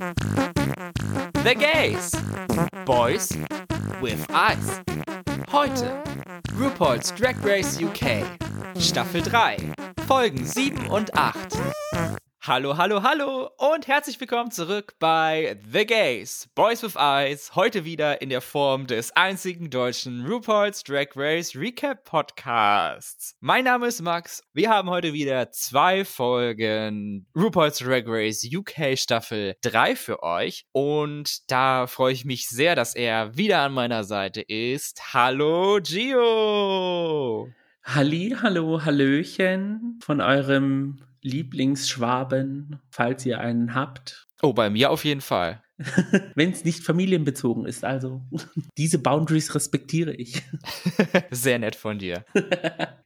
The Gays. Boys with Eyes. Heute RuPaul's Drag Race UK. Staffel 3. Folgen 7 und 8. Hallo, hallo, hallo und herzlich willkommen zurück bei The Gays, Boys with Eyes, heute wieder in der Form des einzigen deutschen RuPaul's Drag Race Recap Podcasts. Mein Name ist Max, wir haben heute wieder zwei Folgen RuPaul's Drag Race UK Staffel 3 für euch und da freue ich mich sehr, dass er wieder an meiner Seite ist. Hallo Gio! Halli, hallo, hallöchen von eurem Lieblingsschwaben, falls ihr einen habt. Oh, bei mir auf jeden Fall. Wenn es nicht familienbezogen ist, also diese Boundaries respektiere ich. Sehr nett von dir.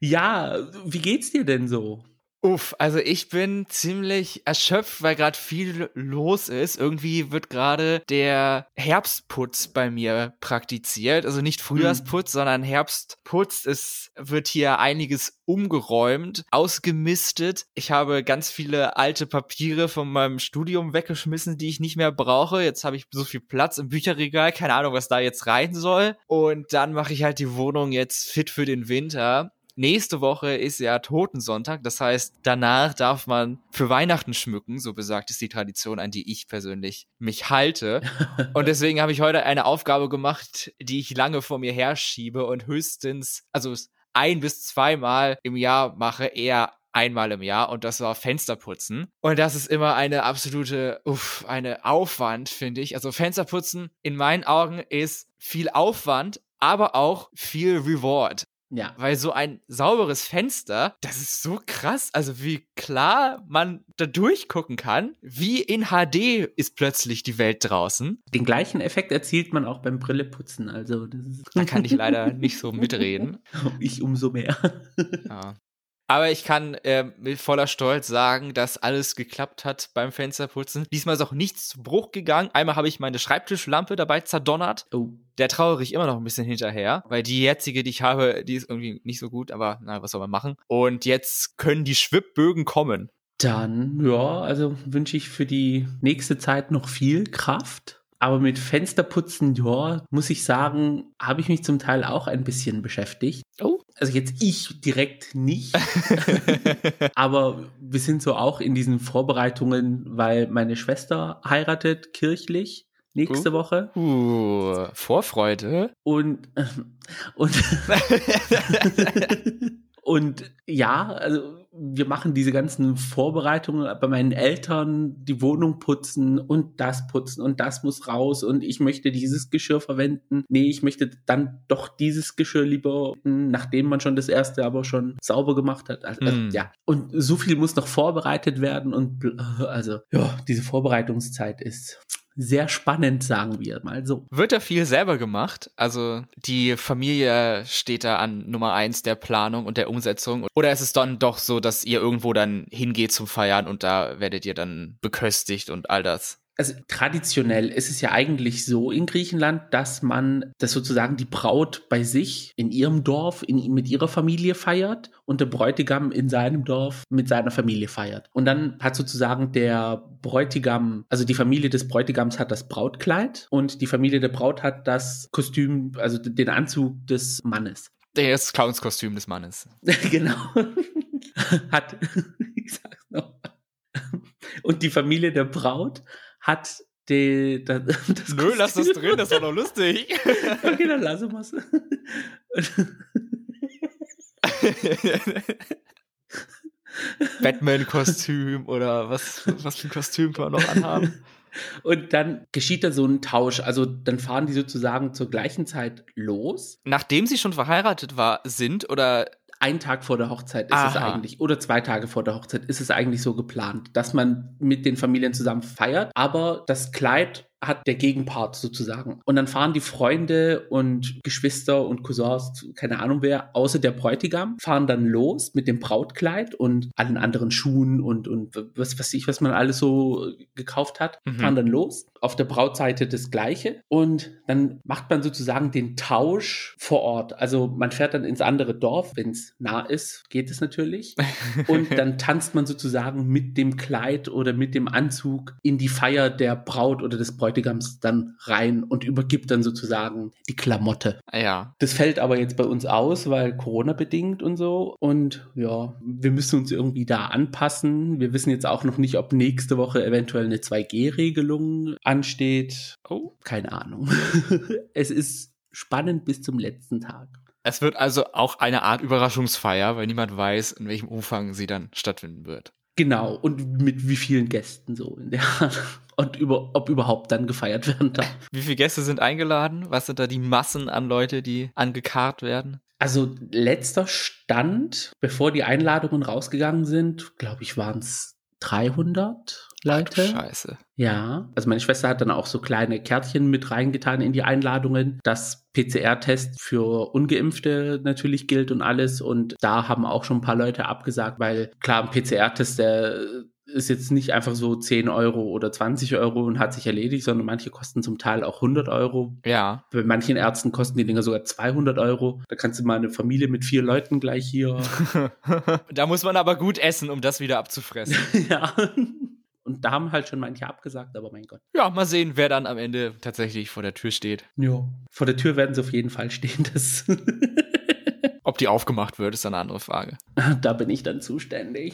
ja, wie geht's dir denn so? Uff, also ich bin ziemlich erschöpft, weil gerade viel los ist. Irgendwie wird gerade der Herbstputz bei mir praktiziert. Also nicht Frühjahrsputz, mhm. sondern Herbstputz. Es wird hier einiges umgeräumt, ausgemistet. Ich habe ganz viele alte Papiere von meinem Studium weggeschmissen, die ich nicht mehr brauche. Jetzt habe ich so viel Platz im Bücherregal, keine Ahnung, was da jetzt rein soll. Und dann mache ich halt die Wohnung jetzt fit für den Winter. Nächste Woche ist ja Totensonntag, das heißt, danach darf man für Weihnachten schmücken, so besagt ist die Tradition, an die ich persönlich mich halte. Und deswegen habe ich heute eine Aufgabe gemacht, die ich lange vor mir herschiebe und höchstens, also ein bis zweimal im Jahr mache, eher einmal im Jahr und das war Fensterputzen. Und das ist immer eine absolute, uff, eine Aufwand, finde ich. Also Fensterputzen in meinen Augen ist viel Aufwand, aber auch viel Reward. Ja. Weil so ein sauberes Fenster, das ist so krass. Also wie klar man da durchgucken kann, wie in HD ist plötzlich die Welt draußen. Den gleichen Effekt erzielt man auch beim Brilleputzen. Also da kann ich leider nicht so mitreden. Ich umso mehr. Ja. Aber ich kann äh, mit voller Stolz sagen, dass alles geklappt hat beim Fensterputzen. Diesmal ist auch nichts zu Bruch gegangen. Einmal habe ich meine Schreibtischlampe dabei zerdonnert. Oh. Der trauere ich immer noch ein bisschen hinterher, weil die jetzige, die ich habe, die ist irgendwie nicht so gut, aber na, was soll man machen? Und jetzt können die Schwibbögen kommen. Dann, ja, also wünsche ich für die nächste Zeit noch viel Kraft. Aber mit Fensterputzen, ja, muss ich sagen, habe ich mich zum Teil auch ein bisschen beschäftigt. Oh also jetzt ich direkt nicht, aber wir sind so auch in diesen Vorbereitungen, weil meine Schwester heiratet kirchlich nächste uh, Woche. Uh, Vorfreude. Und, und, und ja, also wir machen diese ganzen Vorbereitungen bei meinen Eltern, die Wohnung putzen und das putzen und das muss raus und ich möchte dieses Geschirr verwenden. Nee, ich möchte dann doch dieses Geschirr lieber, nachdem man schon das erste aber schon sauber gemacht hat. Also, mm. ja. Und so viel muss noch vorbereitet werden und also, ja, diese Vorbereitungszeit ist sehr spannend, sagen wir mal so. Wird da viel selber gemacht? Also die Familie steht da an Nummer eins der Planung und der Umsetzung? Oder ist es dann doch so, dass ihr irgendwo dann hingeht zum Feiern und da werdet ihr dann beköstigt und all das? Also traditionell ist es ja eigentlich so in Griechenland, dass man das sozusagen die Braut bei sich in ihrem Dorf in, mit ihrer Familie feiert und der Bräutigam in seinem Dorf mit seiner Familie feiert. Und dann hat sozusagen der Bräutigam, also die Familie des Bräutigams hat das Brautkleid und die Familie der Braut hat das Kostüm, also den Anzug des Mannes. Das Clownskostüm des Mannes. genau. hat, ich sag's noch. Und die Familie der Braut hat die, das, das Nö, lass das drin, das war doch lustig. okay, dann wir es. Batman-Kostüm oder was, was für ein Kostüm kann man noch anhaben? Und dann geschieht da so ein Tausch. Also dann fahren die sozusagen zur gleichen Zeit los. Nachdem sie schon verheiratet war, sind oder ein Tag vor der Hochzeit ist Aha. es eigentlich, oder zwei Tage vor der Hochzeit ist es eigentlich so geplant, dass man mit den Familien zusammen feiert, aber das Kleid hat der Gegenpart sozusagen. Und dann fahren die Freunde und Geschwister und Cousins, keine Ahnung wer, außer der Bräutigam, fahren dann los mit dem Brautkleid und allen anderen Schuhen und, und was weiß ich, was man alles so gekauft hat, mhm. fahren dann los. Auf der Brautseite das Gleiche. Und dann macht man sozusagen den Tausch vor Ort. Also man fährt dann ins andere Dorf, wenn es nah ist, geht es natürlich. und dann tanzt man sozusagen mit dem Kleid oder mit dem Anzug in die Feier der Braut oder des Bräutigams dann rein und übergibt dann sozusagen die Klamotte. Ja. Das fällt aber jetzt bei uns aus, weil Corona bedingt und so. Und ja, wir müssen uns irgendwie da anpassen. Wir wissen jetzt auch noch nicht, ob nächste Woche eventuell eine 2G-Regelung ansteht. Oh. Keine Ahnung. es ist spannend bis zum letzten Tag. Es wird also auch eine Art Überraschungsfeier, weil niemand weiß, in welchem Umfang sie dann stattfinden wird. Genau, und mit wie vielen Gästen so in der Art. Und über, ob überhaupt dann gefeiert werden darf. Wie viele Gäste sind eingeladen? Was sind da die Massen an Leute, die angekarrt werden? Also letzter Stand, bevor die Einladungen rausgegangen sind, glaube ich, waren es 300 Leute. Ach, Scheiße. Ja, also meine Schwester hat dann auch so kleine Kärtchen mit reingetan in die Einladungen, dass PCR-Test für Ungeimpfte natürlich gilt und alles. Und da haben auch schon ein paar Leute abgesagt, weil klar, ein PCR-Test, der ist jetzt nicht einfach so 10 Euro oder 20 Euro und hat sich erledigt, sondern manche kosten zum Teil auch 100 Euro. Ja. Bei manchen Ärzten kosten die Dinger sogar 200 Euro. Da kannst du mal eine Familie mit vier Leuten gleich hier. da muss man aber gut essen, um das wieder abzufressen. ja. Da haben halt schon manche abgesagt, aber mein Gott. Ja, mal sehen, wer dann am Ende tatsächlich vor der Tür steht. Ja, vor der Tür werden sie auf jeden Fall stehen. Das Ob die aufgemacht wird, ist eine andere Frage. Da bin ich dann zuständig.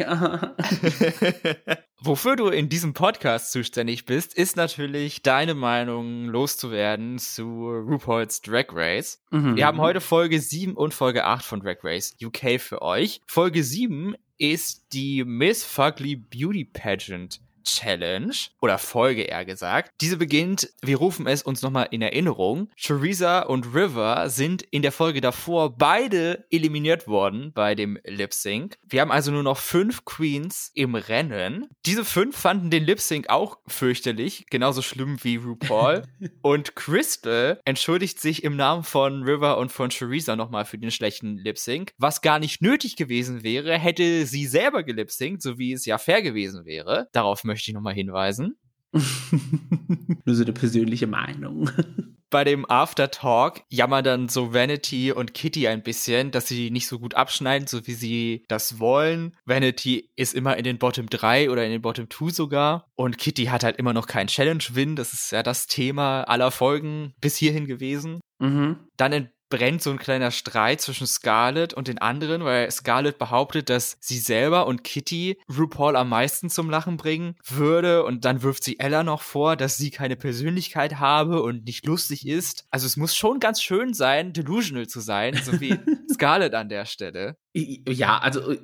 Wofür du in diesem Podcast zuständig bist, ist natürlich deine Meinung loszuwerden zu RuPaul's Drag Race. Mhm. Wir haben heute Folge 7 und Folge 8 von Drag Race UK für euch. Folge 7 ist die Miss Fugly Beauty Pageant Challenge oder Folge eher gesagt. Diese beginnt, wir rufen es uns nochmal in Erinnerung. Theresa und River sind in der Folge davor beide eliminiert worden bei dem Lip Sync. Wir haben also nur noch fünf Queens im Rennen. Diese fünf fanden den Lip Sync auch fürchterlich, genauso schlimm wie RuPaul. und Crystal entschuldigt sich im Namen von River und von Theresa nochmal für den schlechten Lip Sync, was gar nicht nötig gewesen wäre, hätte sie selber gelip synct, so wie es ja fair gewesen wäre. Darauf möchte ich nochmal hinweisen. Nur so eine persönliche Meinung. Bei dem Aftertalk jammern dann so Vanity und Kitty ein bisschen, dass sie nicht so gut abschneiden, so wie sie das wollen. Vanity ist immer in den Bottom 3 oder in den Bottom 2 sogar. Und Kitty hat halt immer noch keinen Challenge-Win. Das ist ja das Thema aller Folgen bis hierhin gewesen. Mhm. Dann brennt so ein kleiner Streit zwischen Scarlett und den anderen, weil Scarlett behauptet, dass sie selber und Kitty RuPaul am meisten zum Lachen bringen würde und dann wirft sie Ella noch vor, dass sie keine Persönlichkeit habe und nicht lustig ist. Also es muss schon ganz schön sein, delusional zu sein, so wie Scarlett an der Stelle. Ja, also, äh,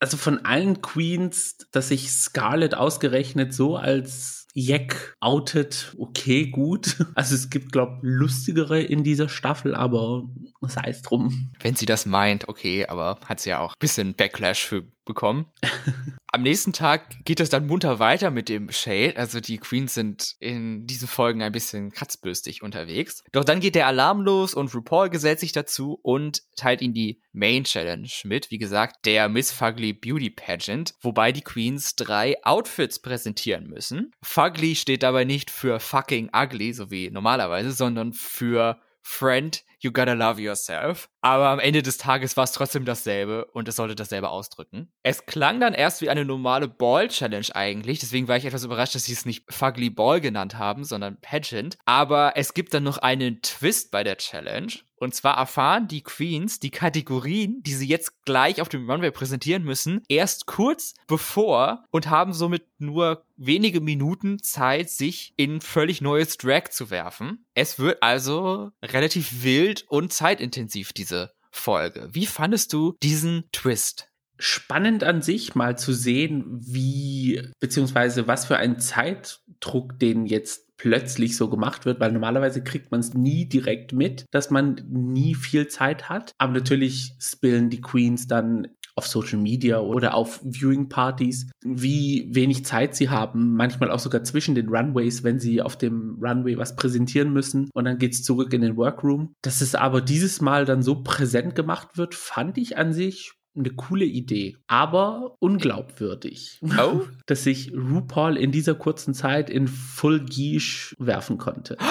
also von allen Queens, dass sich Scarlett ausgerechnet so als Jack outet, okay, gut. Also es gibt, glaube lustigere in dieser Staffel, aber sei es drum. Wenn sie das meint, okay, aber hat sie ja auch ein bisschen Backlash für bekommen. Am nächsten Tag geht es dann munter weiter mit dem Shade. Also die Queens sind in diesen Folgen ein bisschen kratzbürstig unterwegs. Doch dann geht der Alarm los und RuPaul gesellt sich dazu und teilt ihnen die Main Challenge mit. Wie gesagt, der Miss Fugly Beauty Pageant, wobei die Queens drei Outfits präsentieren müssen. Fugly steht dabei nicht für fucking ugly, so wie normalerweise, sondern für Friend, you gotta love yourself. Aber am Ende des Tages war es trotzdem dasselbe und es sollte dasselbe ausdrücken. Es klang dann erst wie eine normale Ball-Challenge eigentlich, deswegen war ich etwas überrascht, dass sie es nicht Fugly Ball genannt haben, sondern Pageant. Aber es gibt dann noch einen Twist bei der Challenge. Und zwar erfahren die Queens die Kategorien, die sie jetzt gleich auf dem Runway präsentieren müssen, erst kurz bevor und haben somit nur wenige Minuten Zeit, sich in völlig neues Drag zu werfen. Es wird also relativ wild und zeitintensiv, diese Folge. Wie fandest du diesen Twist? spannend an sich mal zu sehen, wie, beziehungsweise was für ein Zeitdruck den jetzt plötzlich so gemacht wird, weil normalerweise kriegt man es nie direkt mit, dass man nie viel Zeit hat. Aber natürlich spillen die Queens dann auf Social Media oder auf Viewing-Partys, wie wenig Zeit sie haben, manchmal auch sogar zwischen den Runways, wenn sie auf dem Runway was präsentieren müssen und dann geht's zurück in den Workroom. Dass es aber dieses Mal dann so präsent gemacht wird, fand ich an sich eine coole Idee, aber unglaubwürdig, oh? dass sich RuPaul in dieser kurzen Zeit in Full Guiche werfen konnte.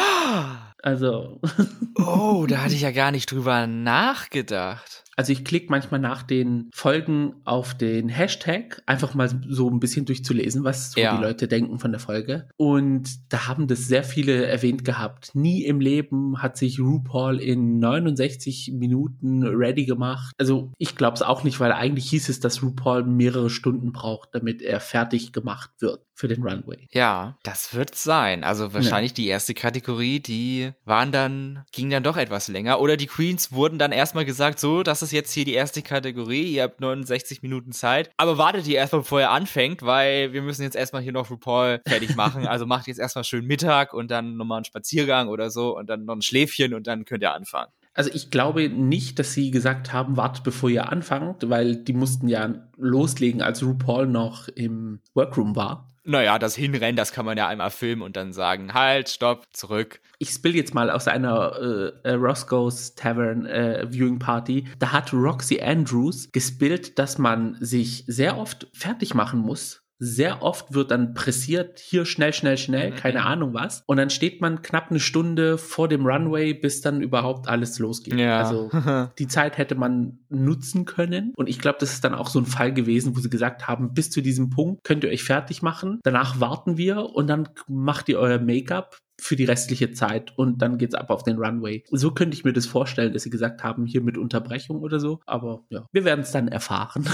Also. oh, da hatte ich ja gar nicht drüber nachgedacht. Also ich klicke manchmal nach den Folgen auf den Hashtag, einfach mal so ein bisschen durchzulesen, was so ja. die Leute denken von der Folge. Und da haben das sehr viele erwähnt gehabt. Nie im Leben hat sich RuPaul in 69 Minuten ready gemacht. Also ich glaube es auch nicht, weil eigentlich hieß es, dass RuPaul mehrere Stunden braucht, damit er fertig gemacht wird für den Runway. Ja, das wird sein. Also wahrscheinlich ja. die erste Kategorie, die waren dann, ging dann doch etwas länger. Oder die Queens wurden dann erstmal gesagt, so, das ist jetzt hier die erste Kategorie, ihr habt 69 Minuten Zeit. Aber wartet ihr erstmal, bevor ihr anfängt, weil wir müssen jetzt erstmal hier noch RuPaul fertig machen. also macht jetzt erstmal schön Mittag und dann nochmal einen Spaziergang oder so und dann noch ein Schläfchen und dann könnt ihr anfangen. Also ich glaube nicht, dass sie gesagt haben, wartet bevor ihr anfangt, weil die mussten ja loslegen, als RuPaul noch im Workroom war. Naja, das Hinrennen, das kann man ja einmal filmen und dann sagen, halt, stopp, zurück. Ich spill jetzt mal aus einer äh, äh, Roscoe's Tavern äh, Viewing Party. Da hat Roxy Andrews gespillt, dass man sich sehr oft fertig machen muss sehr oft wird dann pressiert, hier schnell, schnell, schnell, mhm. keine Ahnung was. Und dann steht man knapp eine Stunde vor dem Runway, bis dann überhaupt alles losgeht. Ja. Also die Zeit hätte man nutzen können. Und ich glaube, das ist dann auch so ein Fall gewesen, wo sie gesagt haben, bis zu diesem Punkt könnt ihr euch fertig machen. Danach warten wir und dann macht ihr euer Make-up für die restliche Zeit und dann geht's ab auf den Runway. So könnte ich mir das vorstellen, dass sie gesagt haben, hier mit Unterbrechung oder so. Aber ja, wir werden es dann erfahren.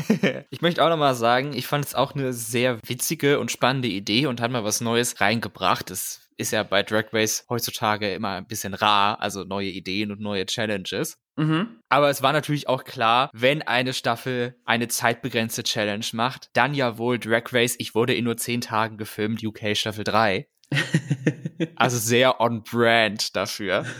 ich möchte auch nochmal sagen, ich fand es auch eine sehr witzige und spannende Idee und hat mal was Neues reingebracht. Es ist ja bei Drag Race heutzutage immer ein bisschen rar, also neue Ideen und neue Challenges. Mhm. Aber es war natürlich auch klar, wenn eine Staffel eine zeitbegrenzte Challenge macht, dann ja wohl Drag Race, ich wurde in nur zehn Tagen gefilmt, UK Staffel 3. also sehr on brand dafür.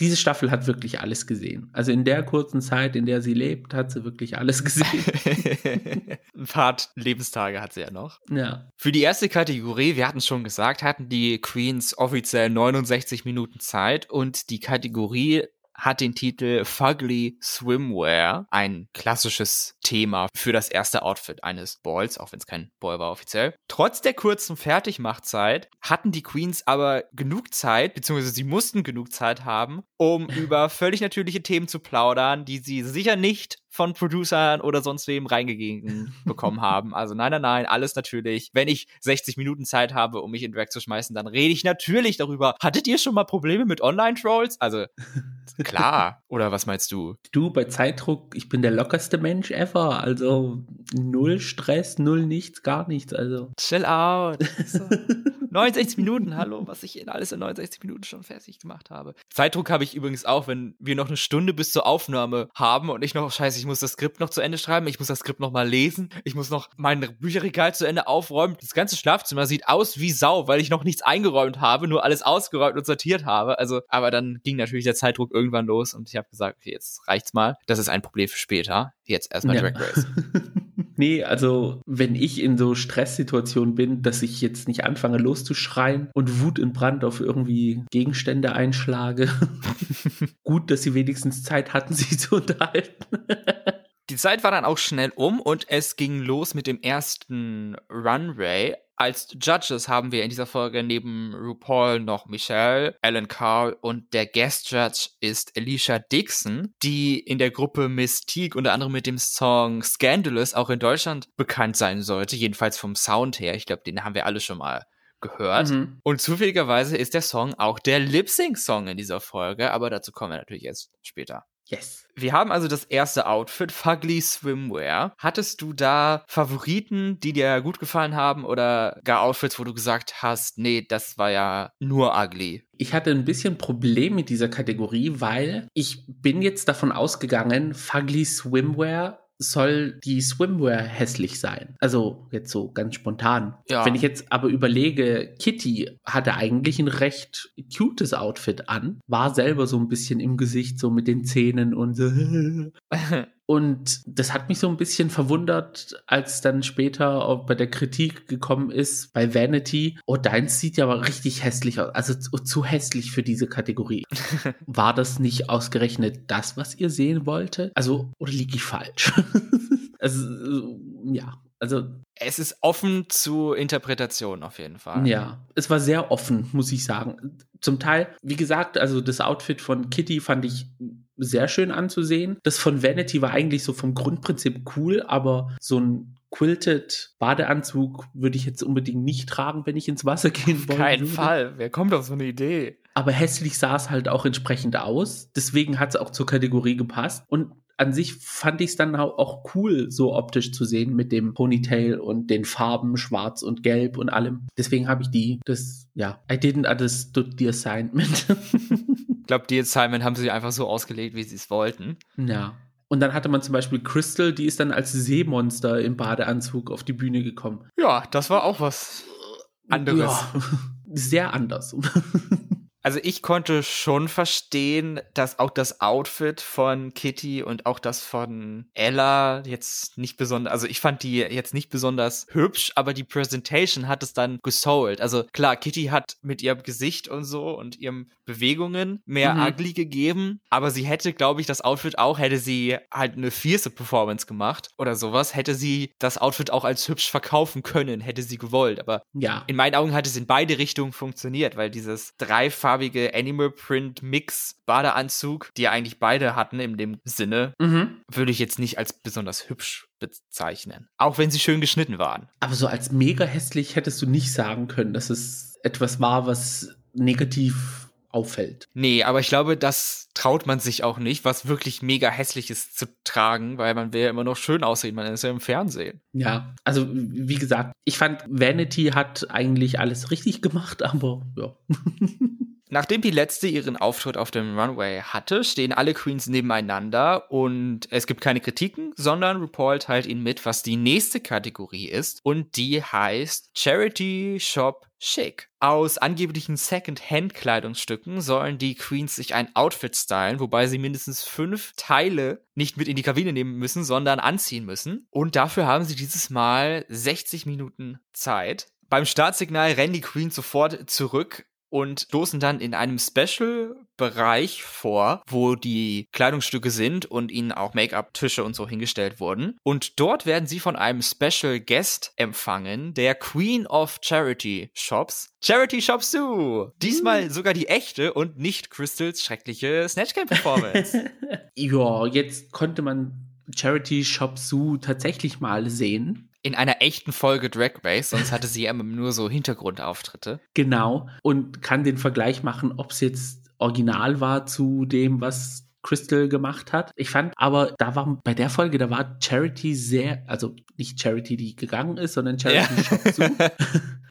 Diese Staffel hat wirklich alles gesehen. Also in der kurzen Zeit, in der sie lebt, hat sie wirklich alles gesehen. Ein paar Lebenstage hat sie ja noch. Ja. Für die erste Kategorie, wir hatten es schon gesagt, hatten die Queens offiziell 69 Minuten Zeit und die Kategorie hat den Titel Fugly Swimwear, ein klassisches Thema für das erste Outfit eines Balls, auch wenn es kein Ball war offiziell. Trotz der kurzen Fertigmachzeit hatten die Queens aber genug Zeit, beziehungsweise sie mussten genug Zeit haben, um über völlig natürliche Themen zu plaudern, die sie sicher nicht von Producern oder sonst wem reingegeben bekommen haben. Also nein, nein, nein, alles natürlich. Wenn ich 60 Minuten Zeit habe, um mich in Drag zu schmeißen, dann rede ich natürlich darüber. Hattet ihr schon mal Probleme mit Online-Trolls? Also klar. Oder was meinst du? Du, bei Zeitdruck, ich bin der lockerste Mensch ever. Also null Stress, null nichts, gar nichts. Also. Chill out. So. 69 Minuten, hallo, was ich in alles in 69 Minuten schon fertig gemacht habe. Zeitdruck habe ich übrigens auch, wenn wir noch eine Stunde bis zur Aufnahme haben und ich noch, scheiße, ich muss das Skript noch zu Ende schreiben, ich muss das Skript noch mal lesen, ich muss noch mein Bücherregal zu Ende aufräumen. Das ganze Schlafzimmer sieht aus wie Sau, weil ich noch nichts eingeräumt habe, nur alles ausgeräumt und sortiert habe. Also, aber dann ging natürlich der Zeitdruck irgendwann los und ich habe gesagt, okay, jetzt reicht's mal. Das ist ein Problem für später. Jetzt erstmal ja. Drag Race. nee, also wenn ich in so Stresssituationen bin, dass ich jetzt nicht anfange loszuschreien und Wut in Brand auf irgendwie Gegenstände einschlage. Gut, dass sie wenigstens Zeit hatten, sich zu unterhalten. Die Zeit war dann auch schnell um und es ging los mit dem ersten Runway. Als Judges haben wir in dieser Folge neben RuPaul noch Michelle, Alan Carl und der Guest Judge ist Alicia Dixon, die in der Gruppe Mystique unter anderem mit dem Song Scandalous auch in Deutschland bekannt sein sollte, jedenfalls vom Sound her. Ich glaube, den haben wir alle schon mal gehört. Mhm. Und zufälligerweise ist der Song auch der Lip-Sync-Song in dieser Folge, aber dazu kommen wir natürlich erst später. Yes. Wir haben also das erste Outfit, Fugly Swimwear. Hattest du da Favoriten, die dir gut gefallen haben oder gar Outfits, wo du gesagt hast, nee, das war ja nur ugly? Ich hatte ein bisschen Problem mit dieser Kategorie, weil ich bin jetzt davon ausgegangen, Fugly Swimwear soll die Swimwear hässlich sein. Also jetzt so ganz spontan. Ja. Wenn ich jetzt aber überlege, Kitty hatte eigentlich ein recht cutes Outfit an, war selber so ein bisschen im Gesicht, so mit den Zähnen und so. Und das hat mich so ein bisschen verwundert, als dann später auch bei der Kritik gekommen ist bei Vanity. Oh, deins sieht ja aber richtig hässlich aus. Also zu, zu hässlich für diese Kategorie. War das nicht ausgerechnet das, was ihr sehen wollte? Also, oder liege ich falsch? also, ja, also. Es ist offen zu Interpretation auf jeden Fall. Ja, es war sehr offen, muss ich sagen. Zum Teil, wie gesagt, also das Outfit von Kitty fand ich sehr schön anzusehen. Das von Vanity war eigentlich so vom Grundprinzip cool, aber so ein quilted Badeanzug würde ich jetzt unbedingt nicht tragen, wenn ich ins Wasser gehen wollte. Kein Fall. Wer kommt auf so eine Idee? Aber hässlich sah es halt auch entsprechend aus. Deswegen hat es auch zur Kategorie gepasst. Und an sich fand ich es dann auch cool, so optisch zu sehen mit dem Ponytail und den Farben schwarz und gelb und allem. Deswegen habe ich die, das, ja, I didn't understood the assignment. ich glaube, die Assignment haben sie einfach so ausgelegt, wie sie es wollten. Ja. Und dann hatte man zum Beispiel Crystal, die ist dann als Seemonster im Badeanzug auf die Bühne gekommen. Ja, das war auch was anderes. Ja, sehr anders. Also ich konnte schon verstehen, dass auch das Outfit von Kitty und auch das von Ella jetzt nicht besonders, also ich fand die jetzt nicht besonders hübsch, aber die Presentation hat es dann gesold. Also klar, Kitty hat mit ihrem Gesicht und so und ihren Bewegungen mehr mhm. ugly gegeben, aber sie hätte, glaube ich, das Outfit auch, hätte sie halt eine fierce Performance gemacht oder sowas, hätte sie das Outfit auch als hübsch verkaufen können, hätte sie gewollt. Aber ja. in meinen Augen hat es in beide Richtungen funktioniert, weil dieses dreifach farbige Animal Print Mix Badeanzug, die ja eigentlich beide hatten in dem Sinne, mhm. würde ich jetzt nicht als besonders hübsch bezeichnen. Auch wenn sie schön geschnitten waren. Aber so als mega hässlich hättest du nicht sagen können, dass es etwas war, was negativ auffällt. Nee, aber ich glaube, das traut man sich auch nicht, was wirklich mega hässlich ist zu tragen, weil man will ja immer noch schön aussehen, man ist ja im Fernsehen. Ja, also wie gesagt, ich fand Vanity hat eigentlich alles richtig gemacht, aber ja. Nachdem die letzte ihren Auftritt auf dem Runway hatte, stehen alle Queens nebeneinander und es gibt keine Kritiken, sondern RuPaul teilt ihnen mit, was die nächste Kategorie ist und die heißt Charity Shop Chic. Aus angeblichen Second-Hand-Kleidungsstücken sollen die Queens sich ein Outfit stylen, wobei sie mindestens fünf Teile nicht mit in die Kabine nehmen müssen, sondern anziehen müssen. Und dafür haben sie dieses Mal 60 Minuten Zeit. Beim Startsignal rennen die Queens sofort zurück und stoßen dann in einem Special-Bereich vor, wo die Kleidungsstücke sind und ihnen auch Make-up-Tische und so hingestellt wurden. Und dort werden sie von einem Special Guest empfangen, der Queen of Charity Shops, Charity Shop Sue. Diesmal mhm. sogar die echte und nicht Crystals schreckliche Snatchcam-Performance. ja, jetzt konnte man Charity Shop Sue tatsächlich mal sehen in einer echten Folge Drag Race, sonst hatte sie ja immer nur so Hintergrundauftritte. Genau. Und kann den Vergleich machen, ob es jetzt original war zu dem, was Crystal gemacht hat. Ich fand aber, da war bei der Folge, da war Charity sehr, also nicht Charity, die gegangen ist, sondern Charity ja. Shop zu,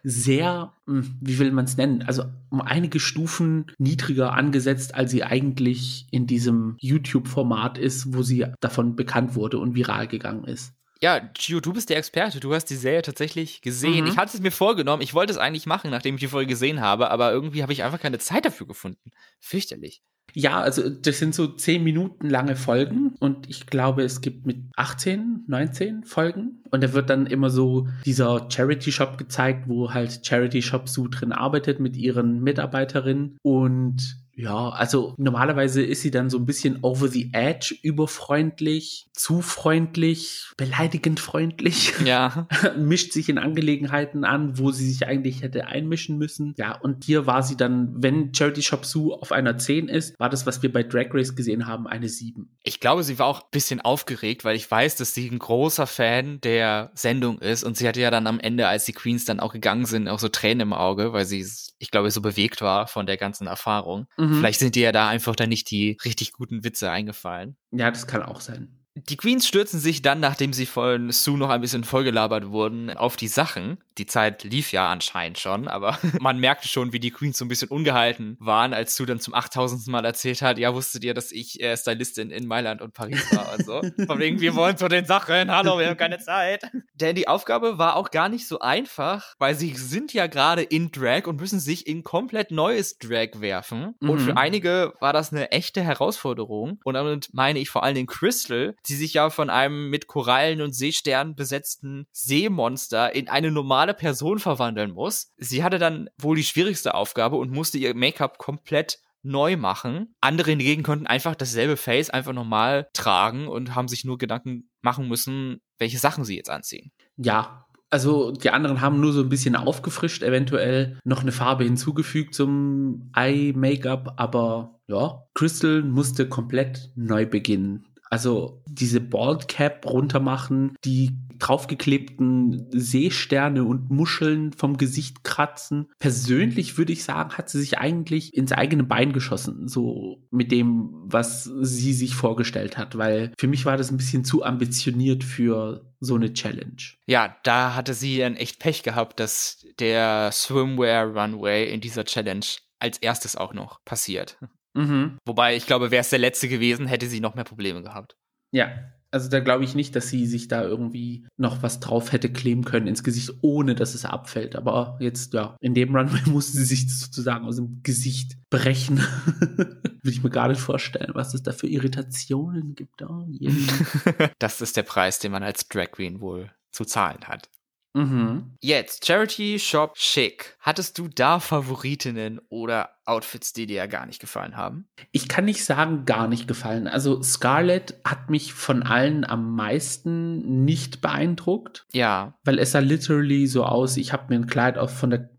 sehr, hm, wie will man es nennen, also um einige Stufen niedriger angesetzt, als sie eigentlich in diesem YouTube-Format ist, wo sie davon bekannt wurde und viral gegangen ist. Ja, Gio, du bist der Experte. Du hast die Serie tatsächlich gesehen. Mhm. Ich hatte es mir vorgenommen. Ich wollte es eigentlich machen, nachdem ich die Folge gesehen habe, aber irgendwie habe ich einfach keine Zeit dafür gefunden. Fürchterlich. Ja, also das sind so zehn Minuten lange Folgen und ich glaube, es gibt mit 18, 19 Folgen und da wird dann immer so dieser Charity Shop gezeigt, wo halt Charity Shop Sue drin arbeitet mit ihren Mitarbeiterinnen und ja, also normalerweise ist sie dann so ein bisschen over the edge, überfreundlich, zu freundlich, beleidigend freundlich. Ja. Mischt sich in Angelegenheiten an, wo sie sich eigentlich hätte einmischen müssen. Ja, und hier war sie dann, wenn Charity Shop Sue auf einer 10 ist, war das, was wir bei Drag Race gesehen haben, eine 7. Ich glaube, sie war auch ein bisschen aufgeregt, weil ich weiß, dass sie ein großer Fan der Sendung ist und sie hatte ja dann am Ende, als die Queens dann auch gegangen sind, auch so Tränen im Auge, weil sie, ich glaube, so bewegt war von der ganzen Erfahrung. Mhm. Mhm. Vielleicht sind dir ja da einfach dann nicht die richtig guten Witze eingefallen. Ja, das kann auch sein. Die Queens stürzen sich dann, nachdem sie von Sue noch ein bisschen vollgelabert wurden, auf die Sachen. Die Zeit lief ja anscheinend schon, aber man merkte schon, wie die Queens so ein bisschen ungehalten waren, als Sue dann zum 8000. Mal erzählt hat, ja, wusstet ihr, dass ich äh, Stylistin in Mailand und Paris war und so. Von wegen, wir wollen zu den Sachen, hallo, wir haben keine Zeit. Denn die Aufgabe war auch gar nicht so einfach, weil sie sind ja gerade in Drag und müssen sich in komplett neues Drag werfen. Mhm. Und für mhm. einige war das eine echte Herausforderung. Und damit meine ich vor allen Dingen Crystal, die sich ja von einem mit Korallen und Seesternen besetzten Seemonster in eine normale Person verwandeln muss. Sie hatte dann wohl die schwierigste Aufgabe und musste ihr Make-up komplett neu machen. Andere hingegen konnten einfach dasselbe Face einfach normal tragen und haben sich nur Gedanken machen müssen, welche Sachen sie jetzt anziehen. Ja, also die anderen haben nur so ein bisschen aufgefrischt, eventuell noch eine Farbe hinzugefügt zum Eye-Make-up, aber ja, Crystal musste komplett neu beginnen. Also diese Bald Cap runtermachen, die draufgeklebten Seesterne und Muscheln vom Gesicht kratzen. Persönlich würde ich sagen, hat sie sich eigentlich ins eigene Bein geschossen, so mit dem, was sie sich vorgestellt hat, weil für mich war das ein bisschen zu ambitioniert für so eine Challenge. Ja, da hatte sie dann echt Pech gehabt, dass der Swimwear Runway in dieser Challenge als erstes auch noch passiert. Mhm. Wobei, ich glaube, wäre es der letzte gewesen, hätte sie noch mehr Probleme gehabt. Ja, also da glaube ich nicht, dass sie sich da irgendwie noch was drauf hätte kleben können ins Gesicht, ohne dass es abfällt. Aber jetzt, ja, in dem Runway musste sie sich sozusagen aus dem Gesicht brechen. Will ich mir gar nicht vorstellen, was es da für Irritationen gibt. Oh, das ist der Preis, den man als Drag Queen wohl zu zahlen hat. Mhm. Jetzt, Charity Shop Chic. Hattest du da Favoritinnen oder Outfits, die dir ja gar nicht gefallen haben? Ich kann nicht sagen, gar nicht gefallen. Also Scarlett hat mich von allen am meisten nicht beeindruckt. Ja. Weil es sah literally so aus, ich habe mir ein Kleid auch von der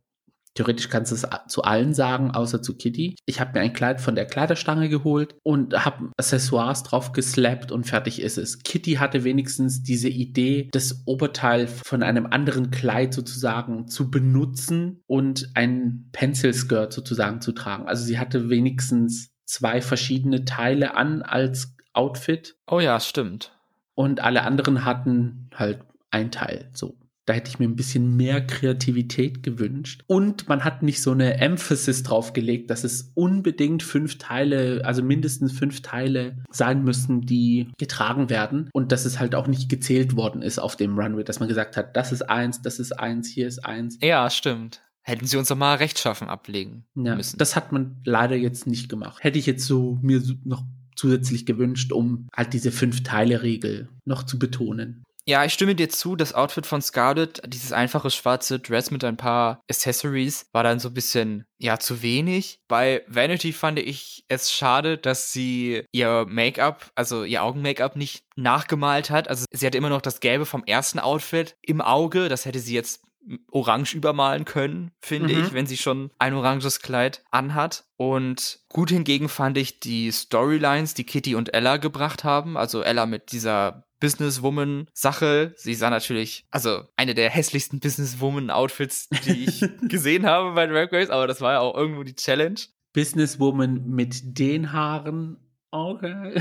Theoretisch kannst du es zu allen sagen, außer zu Kitty. Ich habe mir ein Kleid von der Kleiderstange geholt und habe Accessoires drauf geslappt und fertig ist es. Kitty hatte wenigstens diese Idee, das Oberteil von einem anderen Kleid sozusagen zu benutzen und ein Pencil Skirt sozusagen zu tragen. Also sie hatte wenigstens zwei verschiedene Teile an als Outfit. Oh ja, stimmt. Und alle anderen hatten halt ein Teil so. Da hätte ich mir ein bisschen mehr Kreativität gewünscht. Und man hat nicht so eine Emphasis drauf gelegt, dass es unbedingt fünf Teile, also mindestens fünf Teile sein müssen, die getragen werden. Und dass es halt auch nicht gezählt worden ist auf dem Runway, dass man gesagt hat, das ist eins, das ist eins, hier ist eins. Ja, stimmt. Hätten sie uns doch mal rechtschaffen ablegen ja, müssen. Das hat man leider jetzt nicht gemacht. Hätte ich jetzt so mir noch zusätzlich gewünscht, um halt diese Fünf-Teile-Regel noch zu betonen. Ja, ich stimme dir zu, das Outfit von Scarlett, dieses einfache schwarze Dress mit ein paar Accessories, war dann so ein bisschen, ja, zu wenig. Bei Vanity fand ich es schade, dass sie ihr Make-up, also ihr Augen-Make-up nicht nachgemalt hat. Also sie hatte immer noch das Gelbe vom ersten Outfit im Auge. Das hätte sie jetzt orange übermalen können, finde mhm. ich, wenn sie schon ein oranges Kleid anhat. Und gut hingegen fand ich die Storylines, die Kitty und Ella gebracht haben. Also Ella mit dieser Businesswoman-Sache. Sie sah natürlich, also eine der hässlichsten Businesswoman-Outfits, die ich gesehen habe bei Drag Race, aber das war ja auch irgendwo die Challenge. Businesswoman mit den Haaren. Okay.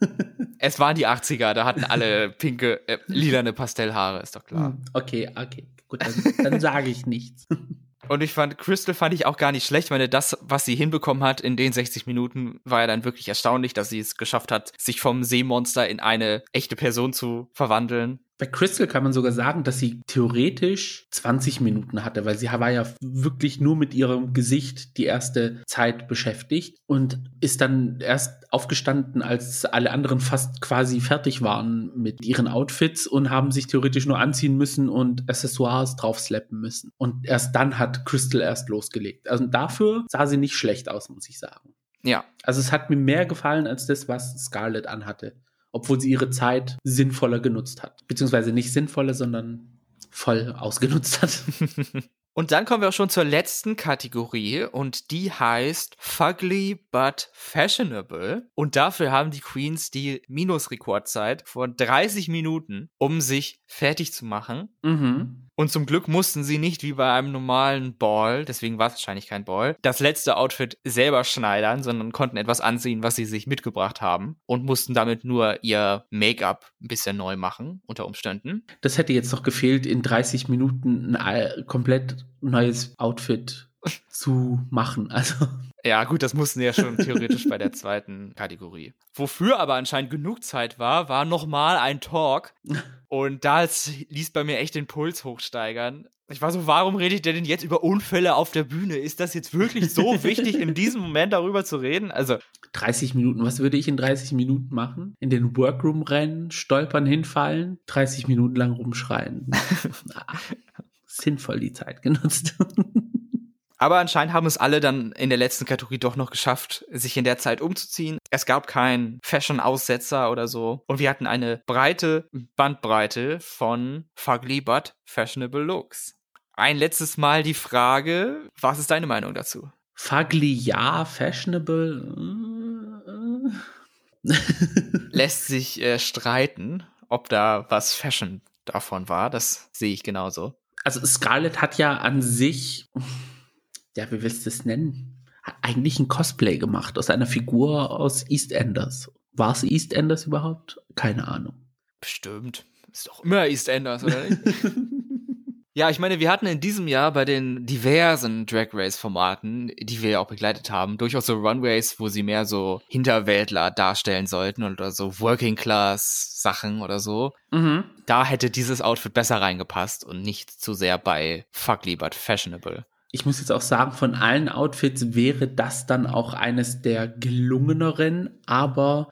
es waren die 80er, da hatten alle pinke, äh, lilane Pastellhaare, ist doch klar. Hm, okay, okay. Gut, dann, dann sage ich nichts. Und ich fand, Crystal fand ich auch gar nicht schlecht, weil das, was sie hinbekommen hat in den 60 Minuten, war ja dann wirklich erstaunlich, dass sie es geschafft hat, sich vom Seemonster in eine echte Person zu verwandeln. Bei Crystal kann man sogar sagen, dass sie theoretisch 20 Minuten hatte, weil sie war ja wirklich nur mit ihrem Gesicht die erste Zeit beschäftigt und ist dann erst aufgestanden, als alle anderen fast quasi fertig waren mit ihren Outfits und haben sich theoretisch nur anziehen müssen und Accessoires draufslappen müssen. Und erst dann hat Crystal erst losgelegt. Also dafür sah sie nicht schlecht aus, muss ich sagen. Ja. Also es hat mir mehr gefallen als das, was Scarlett anhatte obwohl sie ihre Zeit sinnvoller genutzt hat. Beziehungsweise nicht sinnvoller, sondern voll ausgenutzt hat. Und dann kommen wir auch schon zur letzten Kategorie und die heißt Fugly but Fashionable. Und dafür haben die Queens die Minusrekordzeit von 30 Minuten, um sich fertig zu machen. Mhm. Und zum Glück mussten sie nicht wie bei einem normalen Ball, deswegen war es wahrscheinlich kein Ball, das letzte Outfit selber schneidern, sondern konnten etwas anziehen, was sie sich mitgebracht haben und mussten damit nur ihr Make-up ein bisschen neu machen, unter Umständen. Das hätte jetzt noch gefehlt, in 30 Minuten ein komplett neues Outfit zu machen. Also Ja, gut, das mussten ja schon theoretisch bei der zweiten Kategorie. Wofür aber anscheinend genug Zeit war, war nochmal ein Talk. Und da ließ bei mir echt den Puls hochsteigern. Ich war so, warum redet der denn jetzt über Unfälle auf der Bühne? Ist das jetzt wirklich so wichtig, in diesem Moment darüber zu reden? Also. 30 Minuten, was würde ich in 30 Minuten machen? In den Workroom rennen, stolpern, hinfallen, 30 Minuten lang rumschreien. Sinnvoll die Zeit genutzt. Aber anscheinend haben es alle dann in der letzten Kategorie doch noch geschafft, sich in der Zeit umzuziehen. Es gab keinen Fashion-Aussetzer oder so. Und wir hatten eine breite Bandbreite von Fugly But Fashionable Looks. Ein letztes Mal die Frage, was ist deine Meinung dazu? Fugly ja, fashionable. Lässt sich äh, streiten, ob da was Fashion davon war. Das sehe ich genauso. Also Scarlett hat ja an sich ja, wie willst du es nennen? Hat eigentlich ein Cosplay gemacht aus einer Figur aus EastEnders. War es EastEnders überhaupt? Keine Ahnung. Bestimmt. Ist doch immer EastEnders, oder nicht? Ja, ich meine, wir hatten in diesem Jahr bei den diversen Drag Race Formaten, die wir ja auch begleitet haben, durchaus so Runways, wo sie mehr so Hinterwäldler darstellen sollten oder so Working Class Sachen oder so. Mhm. Da hätte dieses Outfit besser reingepasst und nicht zu sehr bei Fugly but Fashionable ich muss jetzt auch sagen, von allen Outfits wäre das dann auch eines der gelungeneren, aber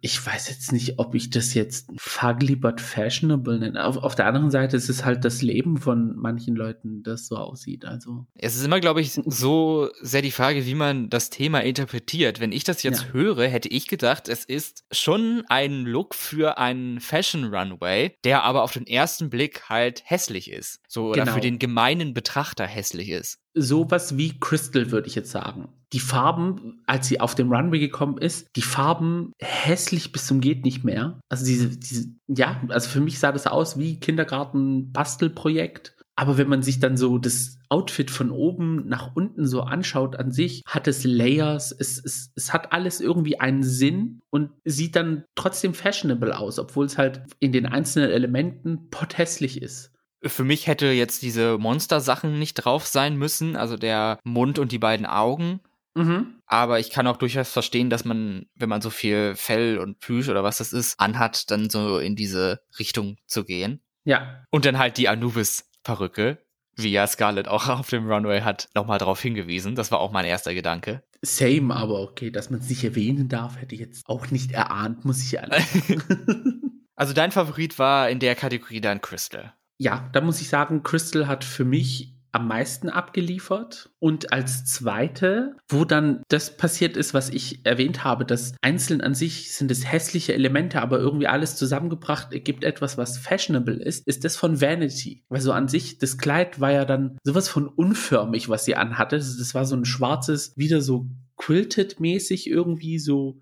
ich weiß jetzt nicht, ob ich das jetzt fugly but fashionable nenne. Auf, auf der anderen Seite ist es halt das Leben von manchen Leuten, das so aussieht. Also. Es ist immer, glaube ich, so sehr die Frage, wie man das Thema interpretiert. Wenn ich das jetzt ja. höre, hätte ich gedacht, es ist schon ein Look für einen Fashion Runway, der aber auf den ersten Blick halt hässlich ist. So, oder genau. für den gemeinen Betrachter hässlich ist sowas wie Crystal, würde ich jetzt sagen. Die Farben, als sie auf dem Runway gekommen ist, die Farben hässlich bis zum geht nicht mehr. Also diese, diese, ja, also für mich sah das aus wie Kindergarten-Bastelprojekt. Aber wenn man sich dann so das Outfit von oben nach unten so anschaut an sich, hat es Layers, es, es, es hat alles irgendwie einen Sinn und sieht dann trotzdem fashionable aus, obwohl es halt in den einzelnen Elementen pothässlich ist für mich hätte jetzt diese Monster-Sachen nicht drauf sein müssen, also der Mund und die beiden Augen. Mhm. Aber ich kann auch durchaus verstehen, dass man, wenn man so viel Fell und Plüsch oder was das ist, anhat, dann so in diese Richtung zu gehen. Ja. Und dann halt die Anubis-Perücke, wie ja Scarlett auch auf dem Runway hat, nochmal darauf hingewiesen. Das war auch mein erster Gedanke. Same, aber okay, dass man es nicht erwähnen darf, hätte ich jetzt auch nicht erahnt, muss ich ehrlich sagen. also dein Favorit war in der Kategorie dann Crystal ja, da muss ich sagen, Crystal hat für mich am meisten abgeliefert. Und als zweite, wo dann das passiert ist, was ich erwähnt habe, dass einzeln an sich sind es hässliche Elemente, aber irgendwie alles zusammengebracht ergibt etwas, was fashionable ist, ist das von Vanity. Weil so an sich, das Kleid war ja dann sowas von unförmig, was sie anhatte. Das war so ein schwarzes, wieder so quilted-mäßig irgendwie so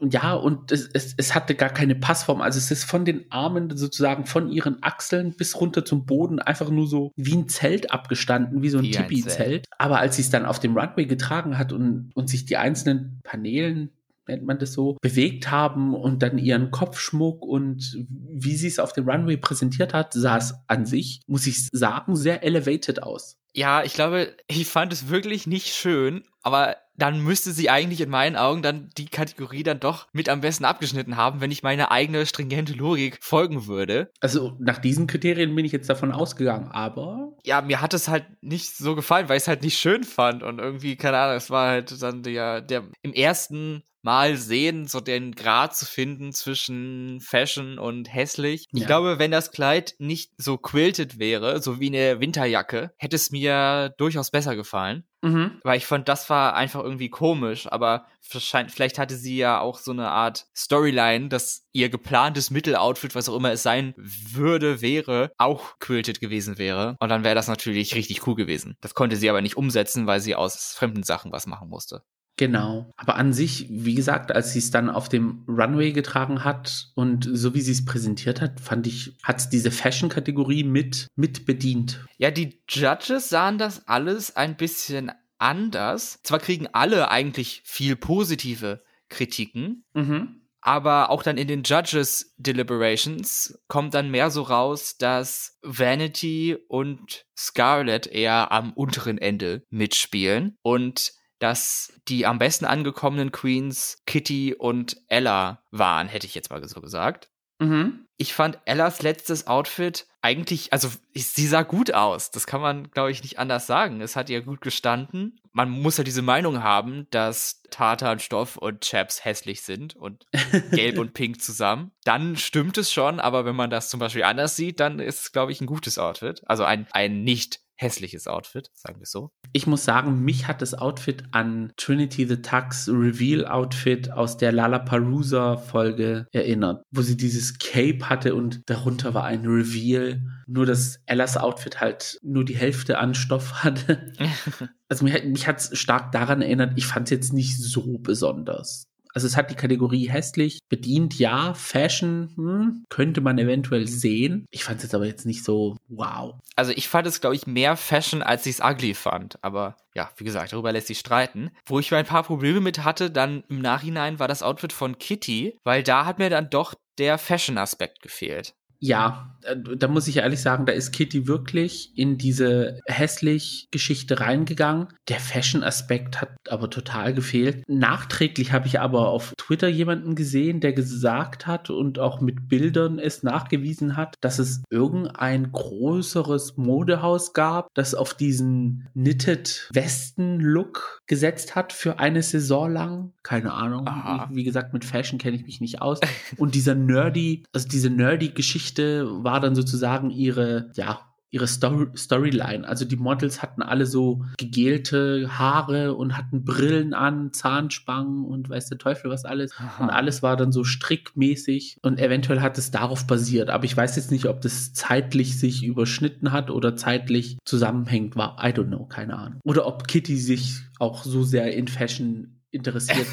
ja, und es, es, es hatte gar keine Passform. Also es ist von den Armen sozusagen von ihren Achseln bis runter zum Boden einfach nur so wie ein Zelt abgestanden, wie so ein Tipi-Zelt. Aber als sie es dann auf dem Runway getragen hat und, und sich die einzelnen Paneelen nennt man das so, bewegt haben und dann ihren Kopfschmuck und wie sie es auf dem Runway präsentiert hat, sah es an sich, muss ich sagen, sehr elevated aus. Ja, ich glaube, ich fand es wirklich nicht schön, aber dann müsste sie eigentlich in meinen Augen dann die Kategorie dann doch mit am besten abgeschnitten haben, wenn ich meine eigene stringente Logik folgen würde. Also nach diesen Kriterien bin ich jetzt davon ausgegangen, aber. Ja, mir hat es halt nicht so gefallen, weil ich es halt nicht schön fand und irgendwie, keine Ahnung, es war halt dann der, der im ersten Mal sehen, so den Grad zu finden zwischen Fashion und hässlich. Ich ja. glaube, wenn das Kleid nicht so quiltet wäre, so wie eine Winterjacke, hätte es mir durchaus besser gefallen. Mhm. Weil ich fand, das war einfach irgendwie komisch, aber vielleicht hatte sie ja auch so eine Art Storyline, dass ihr geplantes Mitteloutfit, was auch immer es sein würde, wäre, auch quiltet gewesen wäre. Und dann wäre das natürlich richtig cool gewesen. Das konnte sie aber nicht umsetzen, weil sie aus fremden Sachen was machen musste. Genau. Aber an sich, wie gesagt, als sie es dann auf dem Runway getragen hat und so wie sie es präsentiert hat, fand ich, hat es diese Fashion-Kategorie mit, mit bedient. Ja, die Judges sahen das alles ein bisschen anders. Zwar kriegen alle eigentlich viel positive Kritiken, mhm. aber auch dann in den Judges Deliberations kommt dann mehr so raus, dass Vanity und Scarlett eher am unteren Ende mitspielen und dass die am besten angekommenen Queens Kitty und Ella waren, hätte ich jetzt mal so gesagt. Mhm. Ich fand Ellas letztes Outfit eigentlich, also sie sah gut aus. Das kann man, glaube ich, nicht anders sagen. Es hat ihr gut gestanden. Man muss ja diese Meinung haben, dass Tartanstoff und Chaps hässlich sind und gelb und pink zusammen. Dann stimmt es schon, aber wenn man das zum Beispiel anders sieht, dann ist es, glaube ich, ein gutes Outfit. Also ein, ein nicht hässliches Outfit, sagen wir so. Ich muss sagen, mich hat das Outfit an Trinity the Tux Reveal Outfit aus der Lollapalooza Folge erinnert, wo sie dieses Cape hatte und darunter war ein Reveal. Nur, dass Ellas Outfit halt nur die Hälfte an Stoff hatte. also mich, mich hat es stark daran erinnert, ich fand es jetzt nicht so besonders. Also es hat die Kategorie hässlich bedient, ja. Fashion hm, könnte man eventuell sehen. Ich fand es jetzt aber jetzt nicht so wow. Also ich fand es, glaube ich, mehr Fashion, als ich es ugly fand. Aber ja, wie gesagt, darüber lässt sich streiten. Wo ich ein paar Probleme mit hatte, dann im Nachhinein war das Outfit von Kitty, weil da hat mir dann doch der Fashion-Aspekt gefehlt. Ja, da muss ich ehrlich sagen, da ist Kitty wirklich in diese hässlich Geschichte reingegangen. Der Fashion-Aspekt hat aber total gefehlt. Nachträglich habe ich aber auf Twitter jemanden gesehen, der gesagt hat und auch mit Bildern es nachgewiesen hat, dass es irgendein größeres Modehaus gab, das auf diesen Knitted Westen-Look gesetzt hat für eine Saison lang. Keine Ahnung. Wie, wie gesagt, mit Fashion kenne ich mich nicht aus. Und dieser nerdy, also diese nerdy Geschichte Geschichte war dann sozusagen ihre, ja, ihre Story Storyline. Also die Models hatten alle so gegelte Haare und hatten Brillen an, Zahnspangen und weiß der Teufel was alles. Aha. Und alles war dann so strickmäßig und eventuell hat es darauf basiert. Aber ich weiß jetzt nicht, ob das zeitlich sich überschnitten hat oder zeitlich zusammenhängt war. I don't know, keine Ahnung. Oder ob Kitty sich auch so sehr in Fashion interessiert,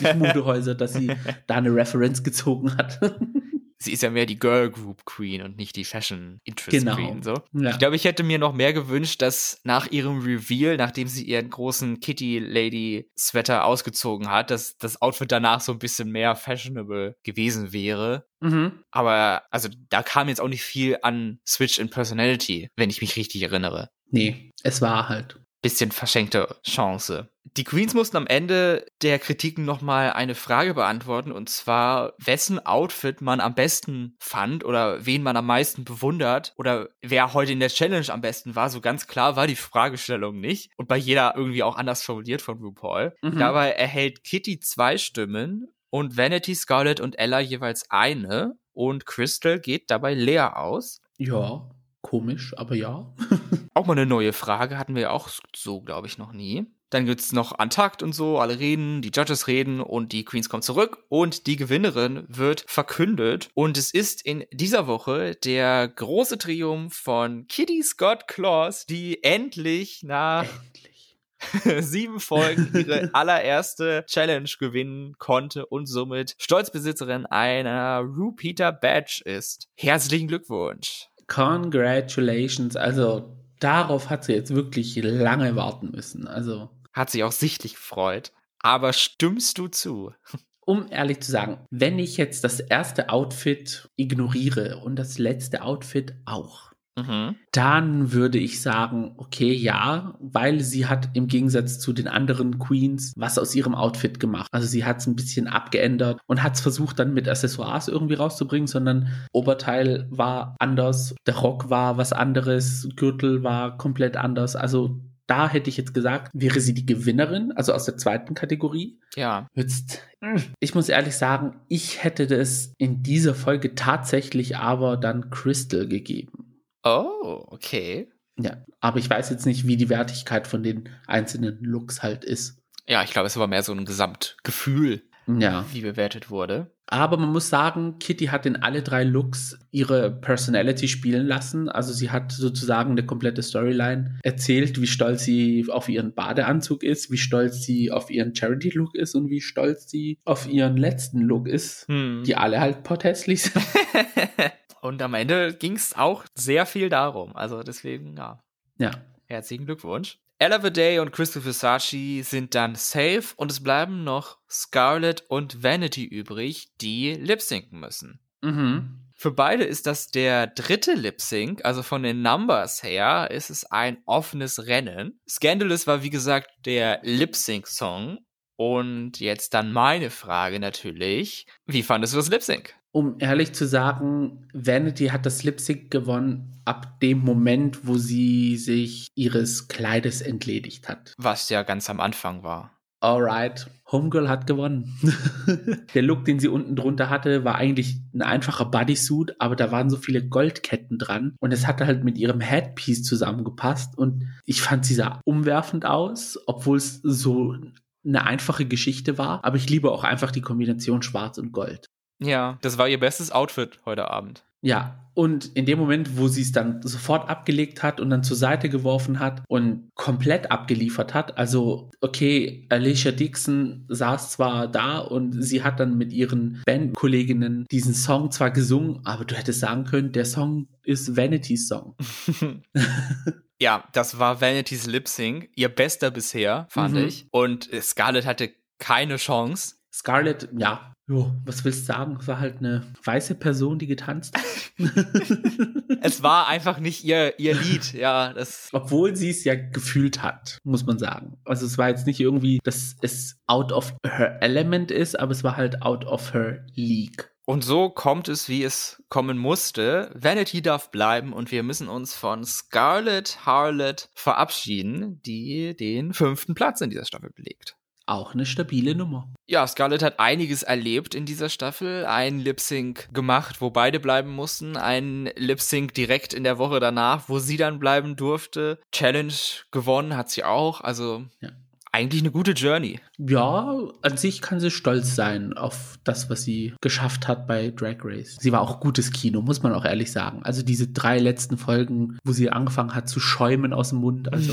die Modehäuser, dass sie da eine Referenz gezogen hat. Sie ist ja mehr die Girl Group Queen und nicht die Fashion Interest genau. Queen. So. Ja. Ich glaube, ich hätte mir noch mehr gewünscht, dass nach ihrem Reveal, nachdem sie ihren großen Kitty Lady Sweater ausgezogen hat, dass das Outfit danach so ein bisschen mehr fashionable gewesen wäre. Mhm. Aber also da kam jetzt auch nicht viel an Switch in Personality, wenn ich mich richtig erinnere. Nee, es war halt bisschen verschenkte Chance. Die Queens mussten am Ende der Kritiken nochmal eine Frage beantworten, und zwar, wessen Outfit man am besten fand oder wen man am meisten bewundert oder wer heute in der Challenge am besten war. So ganz klar war die Fragestellung nicht und bei jeder irgendwie auch anders formuliert von RuPaul. Mhm. Dabei erhält Kitty zwei Stimmen und Vanity, Scarlett und Ella jeweils eine und Crystal geht dabei leer aus. Ja, komisch, aber ja. auch mal eine neue Frage, hatten wir ja auch so, glaube ich, noch nie. Dann gibt es noch Antakt und so, alle reden, die Judges reden und die Queens kommen zurück und die Gewinnerin wird verkündet. Und es ist in dieser Woche der große Triumph von Kitty Scott Claus, die endlich nach endlich. sieben Folgen ihre allererste Challenge gewinnen konnte und somit Stolzbesitzerin einer Repeater Badge ist. Herzlichen Glückwunsch. Congratulations. Also darauf hat sie jetzt wirklich lange warten müssen. Also hat sich auch sichtlich gefreut. Aber stimmst du zu? Um ehrlich zu sagen, wenn ich jetzt das erste Outfit ignoriere und das letzte Outfit auch, mhm. dann würde ich sagen, okay, ja, weil sie hat im Gegensatz zu den anderen Queens was aus ihrem Outfit gemacht. Also sie hat es ein bisschen abgeändert und hat es versucht dann mit Accessoires irgendwie rauszubringen, sondern Oberteil war anders, der Rock war was anderes, Gürtel war komplett anders. Also da hätte ich jetzt gesagt, wäre sie die Gewinnerin, also aus der zweiten Kategorie. Ja. Jetzt, ich muss ehrlich sagen, ich hätte das in dieser Folge tatsächlich aber dann Crystal gegeben. Oh, okay. Ja, aber ich weiß jetzt nicht, wie die Wertigkeit von den einzelnen Looks halt ist. Ja, ich glaube, es war mehr so ein Gesamtgefühl, ja. wie bewertet wurde. Aber man muss sagen, Kitty hat in alle drei Looks ihre Personality spielen lassen. Also sie hat sozusagen eine komplette Storyline erzählt, wie stolz sie auf ihren Badeanzug ist, wie stolz sie auf ihren Charity-Look ist und wie stolz sie auf ihren letzten Look ist, hm. die alle halt potthässlich sind. und am Ende ging es auch sehr viel darum. Also deswegen, ja. Ja. Herzlichen Glückwunsch. Ella Day und Crystal Versace sind dann safe und es bleiben noch Scarlett und Vanity übrig, die lip-sinken müssen. Mhm. Für beide ist das der dritte Lip Sync, also von den Numbers her ist es ein offenes Rennen. Scandalous war wie gesagt der Lip Sync Song und jetzt dann meine Frage natürlich, wie fandest du das Lip Sync? Um ehrlich zu sagen, Vanity hat das Lip Sync gewonnen ab dem Moment, wo sie sich ihres Kleides entledigt hat. Was ja ganz am Anfang war. Alright, Homegirl hat gewonnen. Der Look, den sie unten drunter hatte, war eigentlich ein einfacher Bodysuit, aber da waren so viele Goldketten dran und es hatte halt mit ihrem Headpiece zusammengepasst und ich fand sie sah umwerfend aus, obwohl es so eine einfache Geschichte war, aber ich liebe auch einfach die Kombination Schwarz und Gold. Ja, das war ihr bestes Outfit heute Abend. Ja, und in dem Moment, wo sie es dann sofort abgelegt hat und dann zur Seite geworfen hat und komplett abgeliefert hat, also okay, Alicia Dixon saß zwar da und sie hat dann mit ihren Bandkolleginnen diesen Song zwar gesungen, aber du hättest sagen können, der Song ist Vanity's Song. ja, das war Vanity's Lip Sync, ihr bester bisher, fand mhm. ich. Und Scarlett hatte keine Chance. Scarlett, ja, Jo, was willst du sagen? Es war halt eine weiße Person, die getanzt hat. es war einfach nicht ihr, ihr Lied, ja. Das Obwohl sie es ja gefühlt hat, muss man sagen. Also es war jetzt nicht irgendwie, dass es out of her element ist, aber es war halt out of her league. Und so kommt es, wie es kommen musste. Vanity darf bleiben und wir müssen uns von Scarlett Harlot verabschieden, die den fünften Platz in dieser Staffel belegt auch eine stabile Nummer. Ja, Scarlett hat einiges erlebt in dieser Staffel. Ein Lip Sync gemacht, wo beide bleiben mussten. Ein Lip Sync direkt in der Woche danach, wo sie dann bleiben durfte. Challenge gewonnen hat sie auch. Also ja eigentlich eine gute Journey. Ja, an sich kann sie stolz sein auf das, was sie geschafft hat bei Drag Race. Sie war auch gutes Kino, muss man auch ehrlich sagen. Also diese drei letzten Folgen, wo sie angefangen hat zu schäumen aus dem Mund. Also.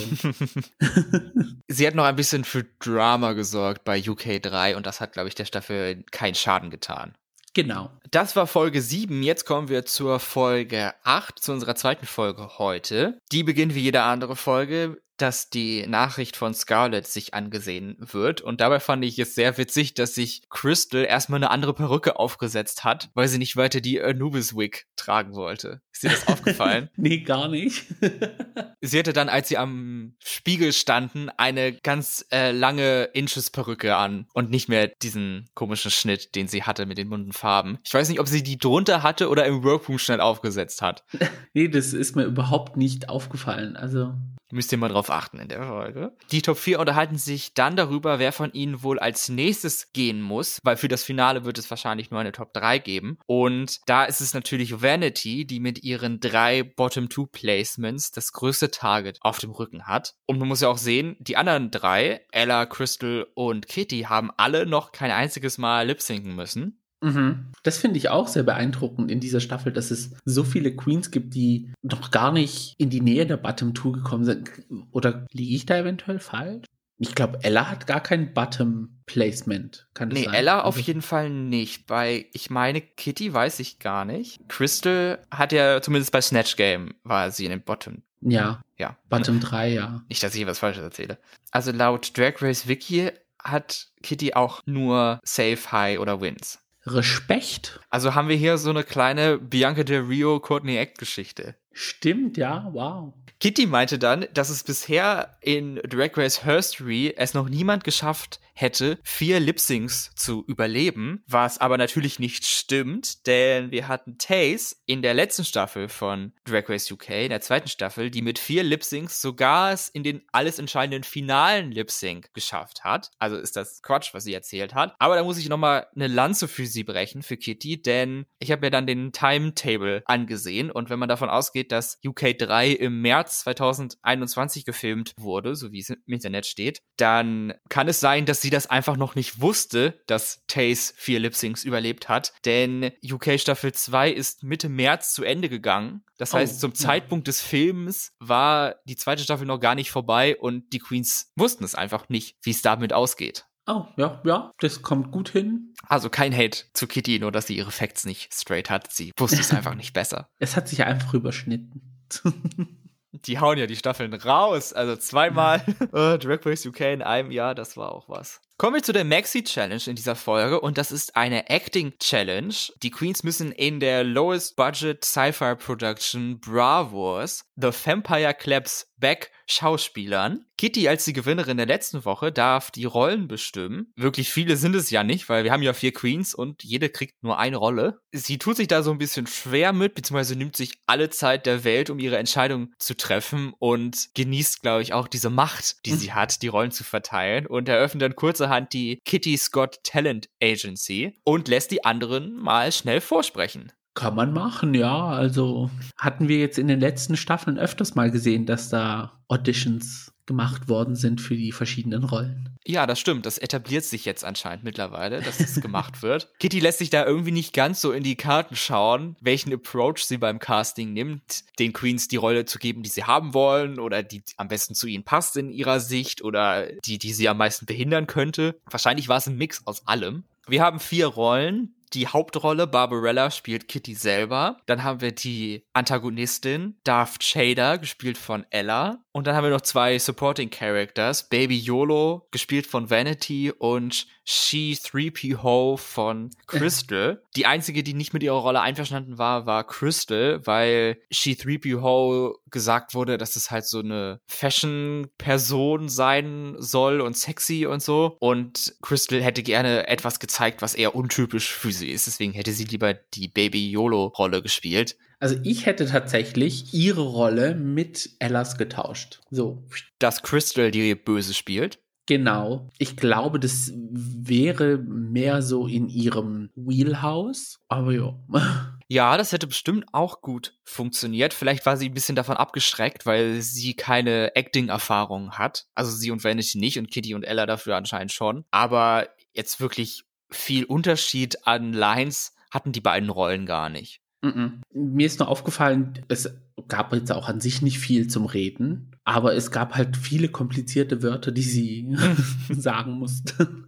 sie hat noch ein bisschen für Drama gesorgt bei UK 3 und das hat, glaube ich, der Staffel keinen Schaden getan. Genau. Das war Folge 7. Jetzt kommen wir zur Folge 8, zu unserer zweiten Folge heute. Die beginnt wie jede andere Folge dass die Nachricht von Scarlett sich angesehen wird. Und dabei fand ich es sehr witzig, dass sich Crystal erstmal eine andere Perücke aufgesetzt hat, weil sie nicht weiter die Anubis-Wig tragen wollte. Ist dir das aufgefallen? nee, gar nicht. sie hatte dann, als sie am Spiegel standen, eine ganz äh, lange Inches-Perücke an und nicht mehr diesen komischen Schnitt, den sie hatte mit den bunten Farben. Ich weiß nicht, ob sie die drunter hatte oder im Workroom schnell aufgesetzt hat. nee, das ist mir überhaupt nicht aufgefallen. Also Müsst ihr mal drauf achten in der Folge. Die Top 4 unterhalten sich dann darüber, wer von ihnen wohl als nächstes gehen muss, weil für das Finale wird es wahrscheinlich nur eine Top 3 geben. Und da ist es natürlich Vanity, die mit ihren drei Bottom 2 Placements das größte Target auf dem Rücken hat. Und man muss ja auch sehen, die anderen drei, Ella, Crystal und Kitty, haben alle noch kein einziges Mal lip sinken müssen. Mhm. Das finde ich auch sehr beeindruckend in dieser Staffel, dass es so viele Queens gibt, die noch gar nicht in die Nähe der Bottom Two gekommen sind. Oder liege ich da eventuell falsch? Ich glaube, Ella hat gar kein Bottom Placement. Kann das nee, sein? Ella auf also jeden Fall nicht. Bei, ich meine, Kitty weiß ich gar nicht. Crystal hat ja zumindest bei Snatch Game war sie in den Bottom. Ja. Ja. Bottom 3, ja. Nicht, dass ich was Falsches erzähle. Also laut Drag Race Wiki hat Kitty auch nur Safe, High oder Wins. Respekt. Also haben wir hier so eine kleine Bianca Del Rio Courtney Act Geschichte. Stimmt, ja, wow. Kitty meinte dann, dass es bisher in Drag Race Herstory es noch niemand geschafft hätte, vier Lip-Syncs zu überleben, was aber natürlich nicht stimmt, denn wir hatten Taze in der letzten Staffel von Drag Race UK, in der zweiten Staffel, die mit vier Lip-Syncs sogar es in den alles entscheidenden finalen Lip-Sync geschafft hat. Also ist das Quatsch, was sie erzählt hat. Aber da muss ich nochmal eine Lanze für sie brechen, für Kitty, denn ich habe mir dann den Timetable angesehen und wenn man davon ausgeht, dass UK 3 im März 2021 gefilmt wurde, so wie es im Internet steht, dann kann es sein, dass sie das einfach noch nicht wusste, dass Taze vier Lip-Syncs überlebt hat. Denn UK Staffel 2 ist Mitte März zu Ende gegangen. Das oh, heißt, zum ja. Zeitpunkt des Films war die zweite Staffel noch gar nicht vorbei und die Queens wussten es einfach nicht, wie es damit ausgeht. Oh, ja, ja, das kommt gut hin. Also kein Hate zu Kitty, nur dass sie ihre Facts nicht straight hat. Sie wusste es einfach nicht besser. Es hat sich einfach überschnitten. die hauen ja die Staffeln raus. Also zweimal uh, Drag Race UK in einem Jahr, das war auch was. Kommen wir zu der Maxi-Challenge in dieser Folge und das ist eine Acting-Challenge. Die Queens müssen in der Lowest Budget Sci-Fi Production Bravos The Vampire Claps Back Schauspielern. Kitty als die Gewinnerin der letzten Woche darf die Rollen bestimmen. Wirklich viele sind es ja nicht, weil wir haben ja vier Queens und jede kriegt nur eine Rolle. Sie tut sich da so ein bisschen schwer mit, beziehungsweise nimmt sich alle Zeit der Welt, um ihre Entscheidung zu treffen und genießt, glaube ich, auch diese Macht, die mhm. sie hat, die Rollen zu verteilen und eröffnet dann kurzerhand die Kitty Scott Talent Agency und lässt die anderen mal schnell vorsprechen. Kann man machen, ja. Also hatten wir jetzt in den letzten Staffeln öfters mal gesehen, dass da Auditions gemacht worden sind für die verschiedenen Rollen. Ja, das stimmt. Das etabliert sich jetzt anscheinend mittlerweile, dass es gemacht wird. Kitty lässt sich da irgendwie nicht ganz so in die Karten schauen, welchen Approach sie beim Casting nimmt, den Queens die Rolle zu geben, die sie haben wollen oder die am besten zu ihnen passt in ihrer Sicht oder die, die sie am meisten behindern könnte. Wahrscheinlich war es ein Mix aus allem. Wir haben vier Rollen, die Hauptrolle, Barbarella, spielt Kitty selber. Dann haben wir die Antagonistin, Darth Shader, gespielt von Ella. Und dann haben wir noch zwei Supporting Characters, Baby YOLO, gespielt von Vanity und She 3PO von Crystal. die einzige, die nicht mit ihrer Rolle einverstanden war, war Crystal, weil She 3PO gesagt wurde, dass es halt so eine Fashion-Person sein soll und sexy und so. Und Crystal hätte gerne etwas gezeigt, was eher untypisch für sie ist. Deswegen hätte sie lieber die Baby YOLO-Rolle gespielt. Also ich hätte tatsächlich ihre Rolle mit Ellas getauscht. So. Dass Crystal die Böse spielt. Genau. Ich glaube, das wäre mehr so in ihrem Wheelhouse. Aber ja. Ja, das hätte bestimmt auch gut funktioniert. Vielleicht war sie ein bisschen davon abgeschreckt, weil sie keine Acting-Erfahrung hat. Also sie und Vanity nicht und Kitty und Ella dafür anscheinend schon. Aber jetzt wirklich viel Unterschied an Lines hatten die beiden Rollen gar nicht. Mm -mm. Mir ist nur aufgefallen, es gab jetzt auch an sich nicht viel zum Reden, aber es gab halt viele komplizierte Wörter, die sie sagen musste.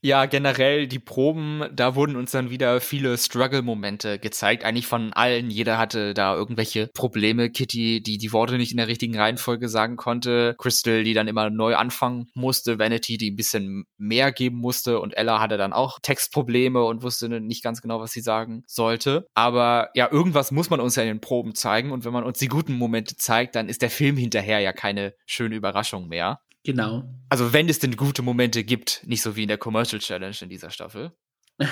Ja, generell die Proben, da wurden uns dann wieder viele Struggle-Momente gezeigt. Eigentlich von allen. Jeder hatte da irgendwelche Probleme. Kitty, die die Worte nicht in der richtigen Reihenfolge sagen konnte. Crystal, die dann immer neu anfangen musste. Vanity, die ein bisschen mehr geben musste. Und Ella hatte dann auch Textprobleme und wusste nicht ganz genau, was sie sagen sollte. Aber ja, irgendwas muss man uns ja in den Proben zeigen. Und wenn man uns die guten Momente zeigt, dann ist der Film hinterher ja keine schöne Überraschung mehr. Genau. Also wenn es denn gute Momente gibt, nicht so wie in der Commercial Challenge in dieser Staffel.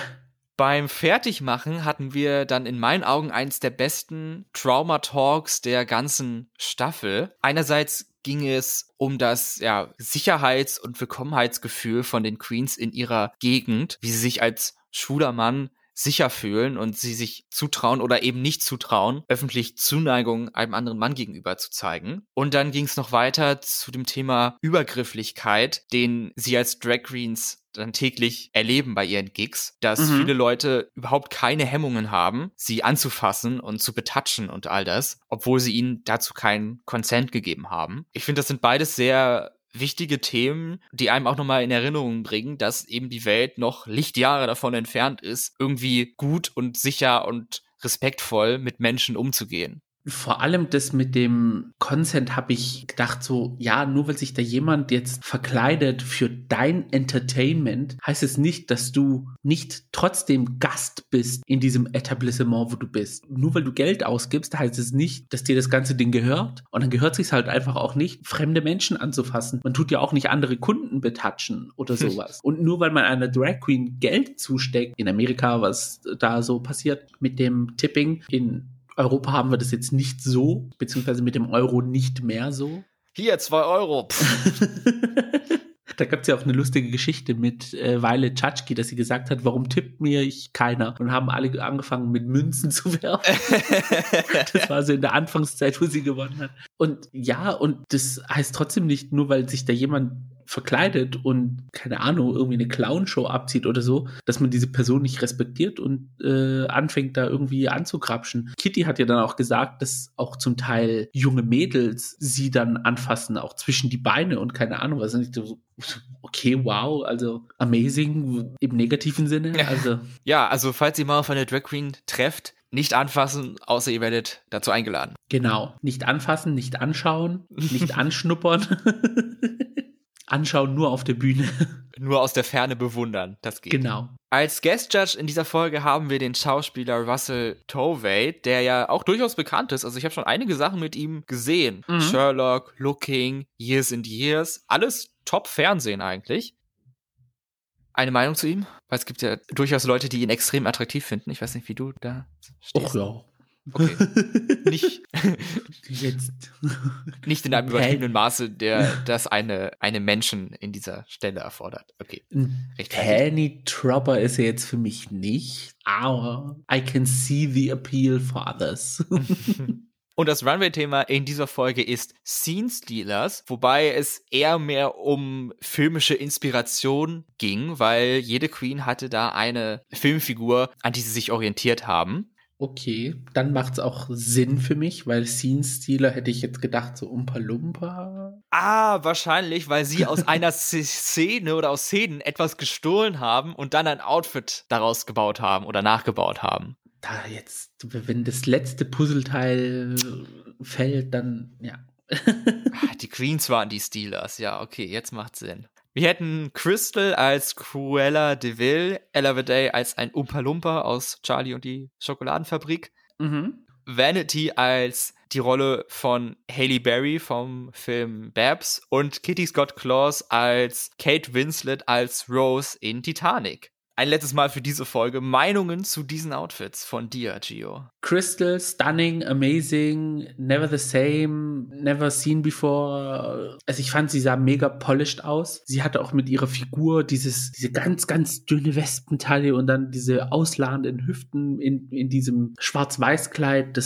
Beim Fertigmachen hatten wir dann in meinen Augen eins der besten Trauma Talks der ganzen Staffel. Einerseits ging es um das ja, Sicherheits- und Willkommenheitsgefühl von den Queens in ihrer Gegend, wie sie sich als schwuler Mann sicher fühlen und sie sich zutrauen oder eben nicht zutrauen, öffentlich Zuneigung einem anderen Mann gegenüber zu zeigen. Und dann ging es noch weiter zu dem Thema Übergrifflichkeit, den sie als Drag Queens dann täglich erleben bei ihren Gigs, dass mhm. viele Leute überhaupt keine Hemmungen haben, sie anzufassen und zu betatschen und all das, obwohl sie ihnen dazu keinen Consent gegeben haben. Ich finde, das sind beides sehr wichtige Themen, die einem auch nochmal in Erinnerung bringen, dass eben die Welt noch Lichtjahre davon entfernt ist, irgendwie gut und sicher und respektvoll mit Menschen umzugehen vor allem das mit dem Consent habe ich gedacht so, ja, nur weil sich da jemand jetzt verkleidet für dein Entertainment, heißt es nicht, dass du nicht trotzdem Gast bist in diesem Etablissement, wo du bist. Nur weil du Geld ausgibst, heißt es nicht, dass dir das ganze Ding gehört. Und dann gehört es sich halt einfach auch nicht, fremde Menschen anzufassen. Man tut ja auch nicht andere Kunden betatschen oder sowas. Und nur weil man einer Drag Queen Geld zusteckt, in Amerika, was da so passiert mit dem Tipping in Europa haben wir das jetzt nicht so, beziehungsweise mit dem Euro nicht mehr so. Hier, zwei Euro. Da gab es ja auch eine lustige Geschichte mit äh, Weile Tschatschki, dass sie gesagt hat, warum tippt mir ich keiner? Und haben alle angefangen mit Münzen zu werfen. das war so in der Anfangszeit, wo sie gewonnen hat. Und ja, und das heißt trotzdem nicht, nur weil sich da jemand verkleidet und keine Ahnung, irgendwie eine Clownshow abzieht oder so, dass man diese Person nicht respektiert und äh, anfängt da irgendwie anzukrapschen. Kitty hat ja dann auch gesagt, dass auch zum Teil junge Mädels sie dann anfassen, auch zwischen die Beine und keine Ahnung was. Und so, okay, wow, also amazing im negativen Sinne. Also. Ja, also falls ihr mal auf eine Drag Queen trefft, nicht anfassen, außer ihr werdet dazu eingeladen. Genau. Nicht anfassen, nicht anschauen, nicht anschnuppern. anschauen nur auf der Bühne. nur aus der Ferne bewundern. Das geht. Genau. Als Guest Judge in dieser Folge haben wir den Schauspieler Russell Tovey, der ja auch durchaus bekannt ist. Also ich habe schon einige Sachen mit ihm gesehen. Mhm. Sherlock, Looking, Years and Years. Alles Top-Fernsehen eigentlich. Eine Meinung zu ihm? Weil es gibt ja durchaus Leute, die ihn extrem attraktiv finden. Ich weiß nicht, wie du da stehst. Och ja. Okay. nicht, Jetzt. nicht in einem übertriebenen Maße, der das eine, eine Menschen in dieser Stelle erfordert. Okay. Penny Tropper ist er jetzt für mich nicht, aber I can see the appeal for others. Und das Runway-Thema in dieser Folge ist Scene Stealers, wobei es eher mehr um filmische Inspiration ging, weil jede Queen hatte da eine Filmfigur, an die sie sich orientiert haben. Okay, dann macht es auch Sinn für mich, weil Scene Stealer hätte ich jetzt gedacht, so Umpa Lumpa. Ah, wahrscheinlich, weil sie aus einer Szene oder aus Szenen etwas gestohlen haben und dann ein Outfit daraus gebaut haben oder nachgebaut haben. Da jetzt, wenn das letzte Puzzleteil fällt, dann ja. Ah, die Queens waren die Stealers, ja, okay, jetzt macht Sinn. Wir hätten Crystal als Cruella de Vil, Ella Day als ein Umpa Lumpa aus Charlie und die Schokoladenfabrik, mhm. Vanity als die Rolle von Haley Berry vom Film Babs. Und Kitty Scott Claus als Kate Winslet als Rose in Titanic ein letztes Mal für diese Folge Meinungen zu diesen Outfits von dir, Gio. Crystal, stunning, amazing, never the same, never seen before. Also ich fand, sie sah mega polished aus. Sie hatte auch mit ihrer Figur dieses, diese ganz, ganz dünne Wespenteile und dann diese ausladenden Hüften in, in diesem Schwarz-Weiß-Kleid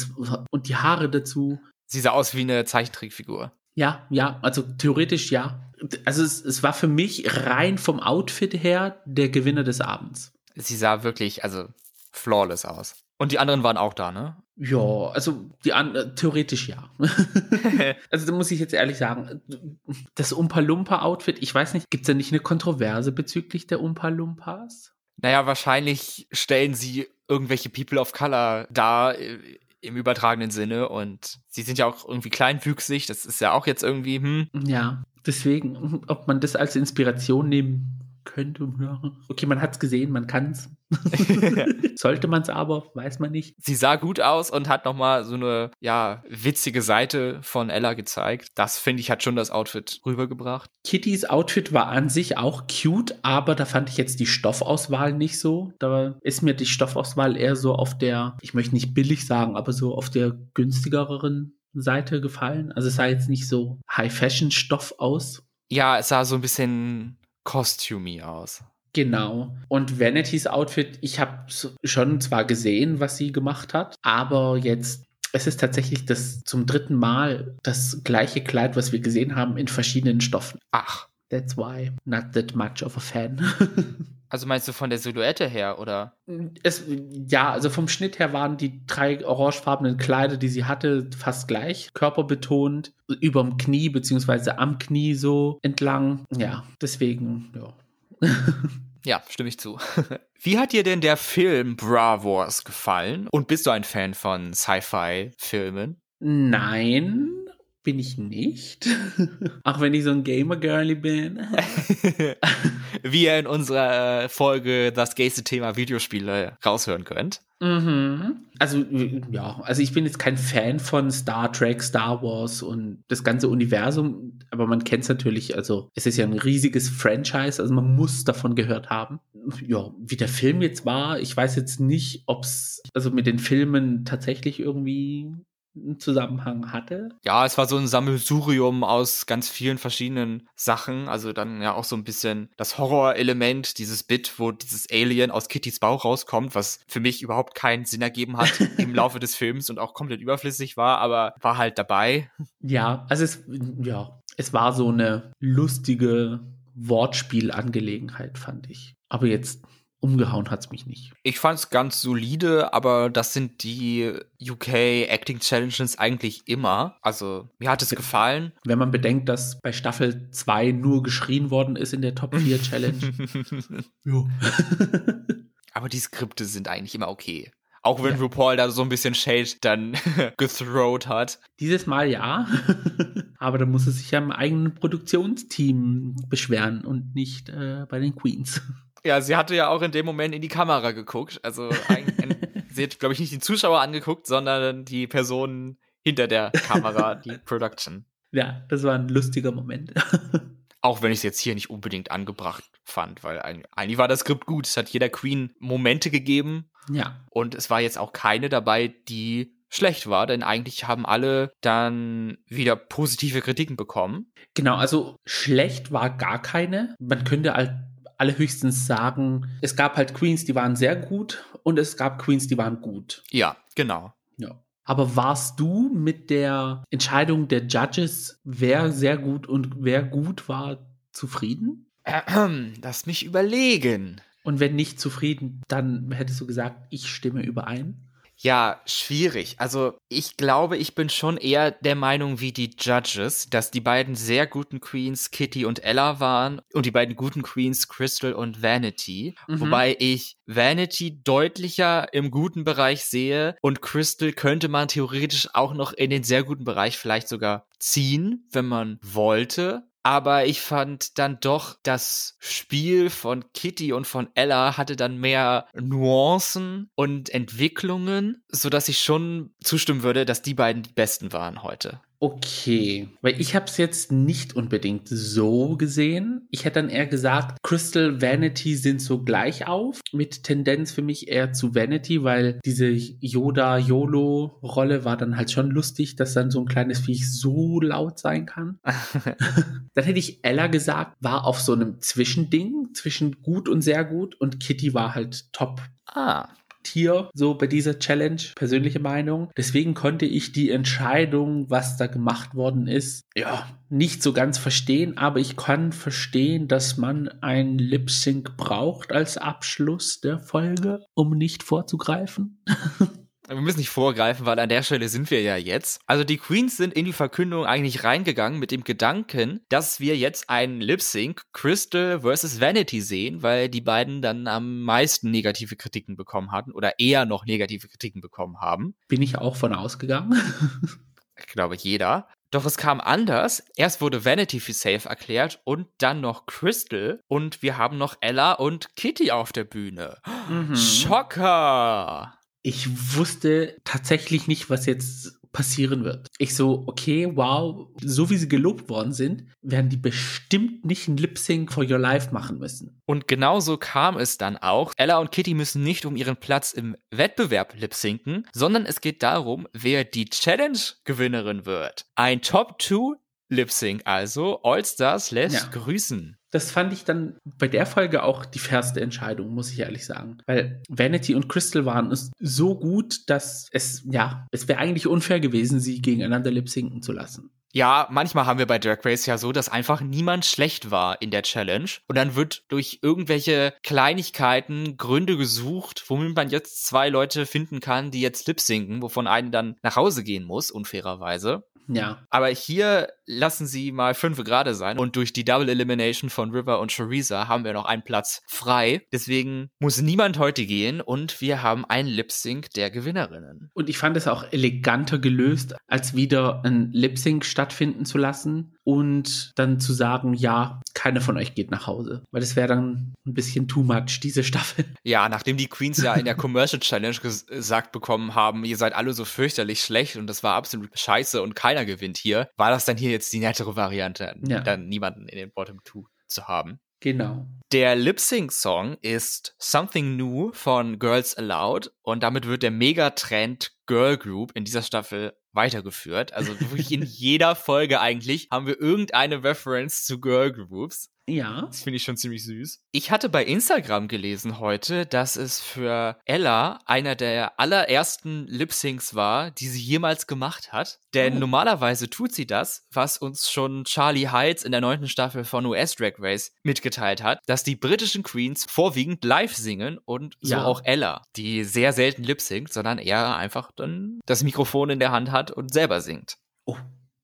und die Haare dazu. Sie sah aus wie eine Zeichentrickfigur. Ja, ja, also theoretisch ja also es, es war für mich rein vom Outfit her der Gewinner des Abends. Sie sah wirklich, also flawless aus. Und die anderen waren auch da, ne? Ja, also die an äh, theoretisch ja. also da muss ich jetzt ehrlich sagen, das Umpa Lumpa Outfit, ich weiß nicht, gibt es da nicht eine Kontroverse bezüglich der Umpa Lumpas? Naja, wahrscheinlich stellen sie irgendwelche People of Color da äh, im übertragenen Sinne und sie sind ja auch irgendwie kleinwüchsig, das ist ja auch jetzt irgendwie, hm. Ja, deswegen, ob man das als Inspiration nehmen könnte. Okay, man hat es gesehen, man kann es. Sollte man es aber, weiß man nicht. Sie sah gut aus und hat nochmal so eine, ja, witzige Seite von Ella gezeigt. Das, finde ich, hat schon das Outfit rübergebracht. Kittys Outfit war an sich auch cute, aber da fand ich jetzt die Stoffauswahl nicht so. Da ist mir die Stoffauswahl eher so auf der, ich möchte nicht billig sagen, aber so auf der günstigeren Seite gefallen. Also es sah jetzt nicht so High-Fashion-Stoff aus. Ja, es sah so ein bisschen costumey aus. Genau. Und Vanity's Outfit, ich habe schon zwar gesehen, was sie gemacht hat, aber jetzt es ist tatsächlich das zum dritten Mal das gleiche Kleid, was wir gesehen haben, in verschiedenen Stoffen. Ach. That's why. Not that much of a fan. also meinst du von der Silhouette her, oder? Es, ja, also vom Schnitt her waren die drei orangefarbenen Kleider, die sie hatte, fast gleich. Körperbetont, überm Knie, beziehungsweise am Knie so entlang. Ja, deswegen, ja. Ja, stimme ich zu. Wie hat dir denn der Film Bra Wars gefallen? Und bist du ein Fan von Sci-Fi-Filmen? Nein, bin ich nicht. Auch wenn ich so ein Gamer-Girly bin. Wie ihr in unserer Folge das gayste Thema Videospiele raushören könnt. Mhm. Also, ja, also ich bin jetzt kein Fan von Star Trek, Star Wars und das ganze Universum, aber man kennt es natürlich, also es ist ja ein riesiges Franchise, also man muss davon gehört haben. Ja, wie der Film jetzt war, ich weiß jetzt nicht, ob es also mit den Filmen tatsächlich irgendwie einen Zusammenhang hatte. Ja, es war so ein Sammelsurium aus ganz vielen verschiedenen Sachen. Also dann ja auch so ein bisschen das Horrorelement, dieses Bit, wo dieses Alien aus Kittys Bauch rauskommt, was für mich überhaupt keinen Sinn ergeben hat im Laufe des Films und auch komplett überflüssig war, aber war halt dabei. Ja, also es, ja, es war so eine lustige Wortspielangelegenheit, fand ich. Aber jetzt umgehauen hat es mich nicht. Ich fand es ganz solide, aber das sind die UK Acting Challenges eigentlich immer. Also mir hat es gefallen. Wenn man bedenkt, dass bei Staffel 2 nur geschrien worden ist in der Top 4 Challenge. aber die Skripte sind eigentlich immer okay. Auch wenn ja. RuPaul da so ein bisschen Shade dann gethrowt hat. Dieses Mal ja. Aber da muss es sich ja im eigenen Produktionsteam beschweren und nicht äh, bei den Queens. Ja, sie hatte ja auch in dem Moment in die Kamera geguckt. Also sie hat, glaube ich, nicht die Zuschauer angeguckt, sondern die Personen hinter der Kamera, die Production. Ja, das war ein lustiger Moment. Auch wenn ich es jetzt hier nicht unbedingt angebracht fand, weil eigentlich war das Skript gut. Es hat jeder Queen Momente gegeben. Ja. Und es war jetzt auch keine dabei, die schlecht war, denn eigentlich haben alle dann wieder positive Kritiken bekommen. Genau, also schlecht war gar keine. Man könnte halt alle höchstens sagen, es gab halt Queens, die waren sehr gut und es gab Queens, die waren gut. Ja, genau. Ja. Aber warst du mit der Entscheidung der Judges, wer sehr gut und wer gut war, zufrieden? Lass mich überlegen. Und wenn nicht zufrieden, dann hättest du gesagt, ich stimme überein? Ja, schwierig. Also ich glaube, ich bin schon eher der Meinung wie die Judges, dass die beiden sehr guten Queens Kitty und Ella waren und die beiden guten Queens Crystal und Vanity. Mhm. Wobei ich Vanity deutlicher im guten Bereich sehe und Crystal könnte man theoretisch auch noch in den sehr guten Bereich vielleicht sogar ziehen, wenn man wollte. Aber ich fand dann doch, das Spiel von Kitty und von Ella hatte dann mehr Nuancen und Entwicklungen, sodass ich schon zustimmen würde, dass die beiden die besten waren heute. Okay, weil ich habe es jetzt nicht unbedingt so gesehen. Ich hätte dann eher gesagt, Crystal Vanity sind so gleich auf, mit Tendenz für mich eher zu Vanity, weil diese Yoda-YOLO-Rolle war dann halt schon lustig, dass dann so ein kleines Viech so laut sein kann. dann hätte ich Ella gesagt, war auf so einem Zwischending zwischen gut und sehr gut und Kitty war halt top. Ah, Tier, so bei dieser Challenge, persönliche Meinung. Deswegen konnte ich die Entscheidung, was da gemacht worden ist, ja, nicht so ganz verstehen, aber ich kann verstehen, dass man ein Lip Sync braucht als Abschluss der Folge, um nicht vorzugreifen. wir müssen nicht vorgreifen, weil an der Stelle sind wir ja jetzt. Also die Queens sind in die Verkündung eigentlich reingegangen mit dem Gedanken, dass wir jetzt einen Lip Sync Crystal versus Vanity sehen, weil die beiden dann am meisten negative Kritiken bekommen hatten oder eher noch negative Kritiken bekommen haben. Bin ich auch von ausgegangen. ich glaube jeder. Doch es kam anders. Erst wurde Vanity für safe erklärt und dann noch Crystal und wir haben noch Ella und Kitty auf der Bühne. Mhm. Schocker! Ich wusste tatsächlich nicht, was jetzt passieren wird. Ich so, okay, wow, so wie sie gelobt worden sind, werden die bestimmt nicht ein Lip Sync for Your Life machen müssen. Und genauso kam es dann auch. Ella und Kitty müssen nicht um ihren Platz im Wettbewerb lip sinken, sondern es geht darum, wer die Challenge-Gewinnerin wird. Ein Top 2 Lip Sync also. All Stars lässt ja. grüßen das fand ich dann bei der Folge auch die fairste Entscheidung, muss ich ehrlich sagen. Weil Vanity und Crystal waren es so gut, dass es, ja, es wäre eigentlich unfair gewesen, sie gegeneinander lip sinken zu lassen. Ja, manchmal haben wir bei Drag Race ja so, dass einfach niemand schlecht war in der Challenge und dann wird durch irgendwelche Kleinigkeiten Gründe gesucht, womit man jetzt zwei Leute finden kann, die jetzt lip sinken, wovon einen dann nach Hause gehen muss, unfairerweise. Ja. Aber hier lassen sie mal fünf gerade sein und durch die Double Elimination von River und Choriza haben wir noch einen Platz frei. Deswegen muss niemand heute gehen und wir haben einen Lip Sync der Gewinnerinnen. Und ich fand es auch eleganter gelöst, als wieder ein Lip Sync stattfinden zu lassen und dann zu sagen, ja, keiner von euch geht nach Hause. Weil das wäre dann ein bisschen too much, diese Staffel. Ja, nachdem die Queens ja in der Commercial Challenge gesagt bekommen haben, ihr seid alle so fürchterlich schlecht und das war absolut scheiße und keiner gewinnt hier, war das dann hier jetzt die nettere Variante, ja. dann niemanden in den Bottom Two zu haben. Genau. Der Lip-Sync-Song ist Something New von Girls Aloud und damit wird der Megatrend Girl Group in dieser Staffel weitergeführt. Also wirklich in jeder Folge eigentlich haben wir irgendeine Reference zu Girl Groups. Ja. Das finde ich schon ziemlich süß. Ich hatte bei Instagram gelesen heute, dass es für Ella einer der allerersten Lip-Syncs war, die sie jemals gemacht hat. Denn oh. normalerweise tut sie das, was uns schon Charlie Heights in der neunten Staffel von US Drag Race mitgeteilt hat, dass die britischen Queens vorwiegend live singen und so ja. auch Ella, die sehr selten lip-synct, sondern eher einfach dann das Mikrofon in der Hand hat und selber singt. Oh,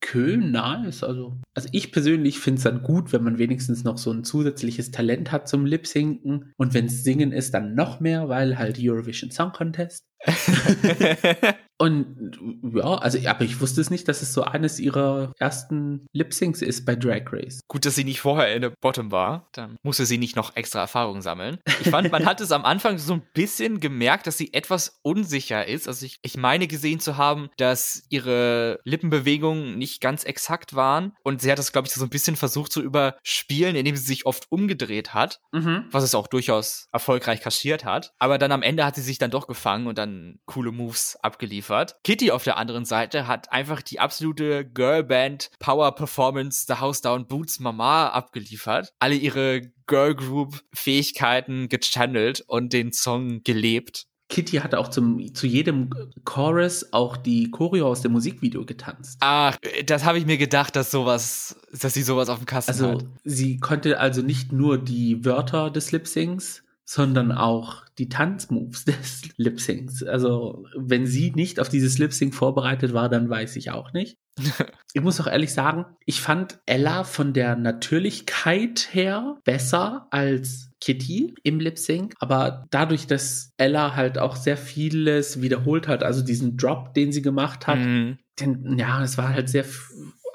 Okay, nice. Also, also ich persönlich finde es dann gut, wenn man wenigstens noch so ein zusätzliches Talent hat zum Lip-Sinken. Und wenn es Singen ist, dann noch mehr, weil halt Eurovision Song Contest. Und ja, also, aber ich wusste es nicht, dass es so eines ihrer ersten Lip-Syncs ist bei Drag Race. Gut, dass sie nicht vorher in der Bottom war. Dann musste sie nicht noch extra Erfahrung sammeln. Ich fand, man hat es am Anfang so ein bisschen gemerkt, dass sie etwas unsicher ist. Also ich, ich meine gesehen zu haben, dass ihre Lippenbewegungen nicht ganz exakt waren. Und sie hat das, glaube ich, so ein bisschen versucht zu überspielen, indem sie sich oft umgedreht hat. Mhm. Was es auch durchaus erfolgreich kaschiert hat. Aber dann am Ende hat sie sich dann doch gefangen und dann coole Moves abgeliefert geliefert. Kitty auf der anderen Seite hat einfach die absolute Girlband Power Performance The House Down Boots Mama abgeliefert. Alle ihre Girl Group Fähigkeiten gechannelt und den Song gelebt. Kitty hatte auch zum, zu jedem Chorus auch die Choreo aus dem Musikvideo getanzt. Ach, das habe ich mir gedacht, dass sowas, dass sie sowas auf dem Kasten also, hat. Also sie konnte also nicht nur die Wörter des Lip-Syncs, sondern auch die Tanzmoves des Lip-Syncs. Also, wenn sie nicht auf dieses Lip-Sync vorbereitet war, dann weiß ich auch nicht. ich muss auch ehrlich sagen, ich fand Ella von der Natürlichkeit her besser als Kitty im Lip Sync, aber dadurch, dass Ella halt auch sehr vieles wiederholt hat, also diesen Drop, den sie gemacht hat, mhm. denn ja, es war halt sehr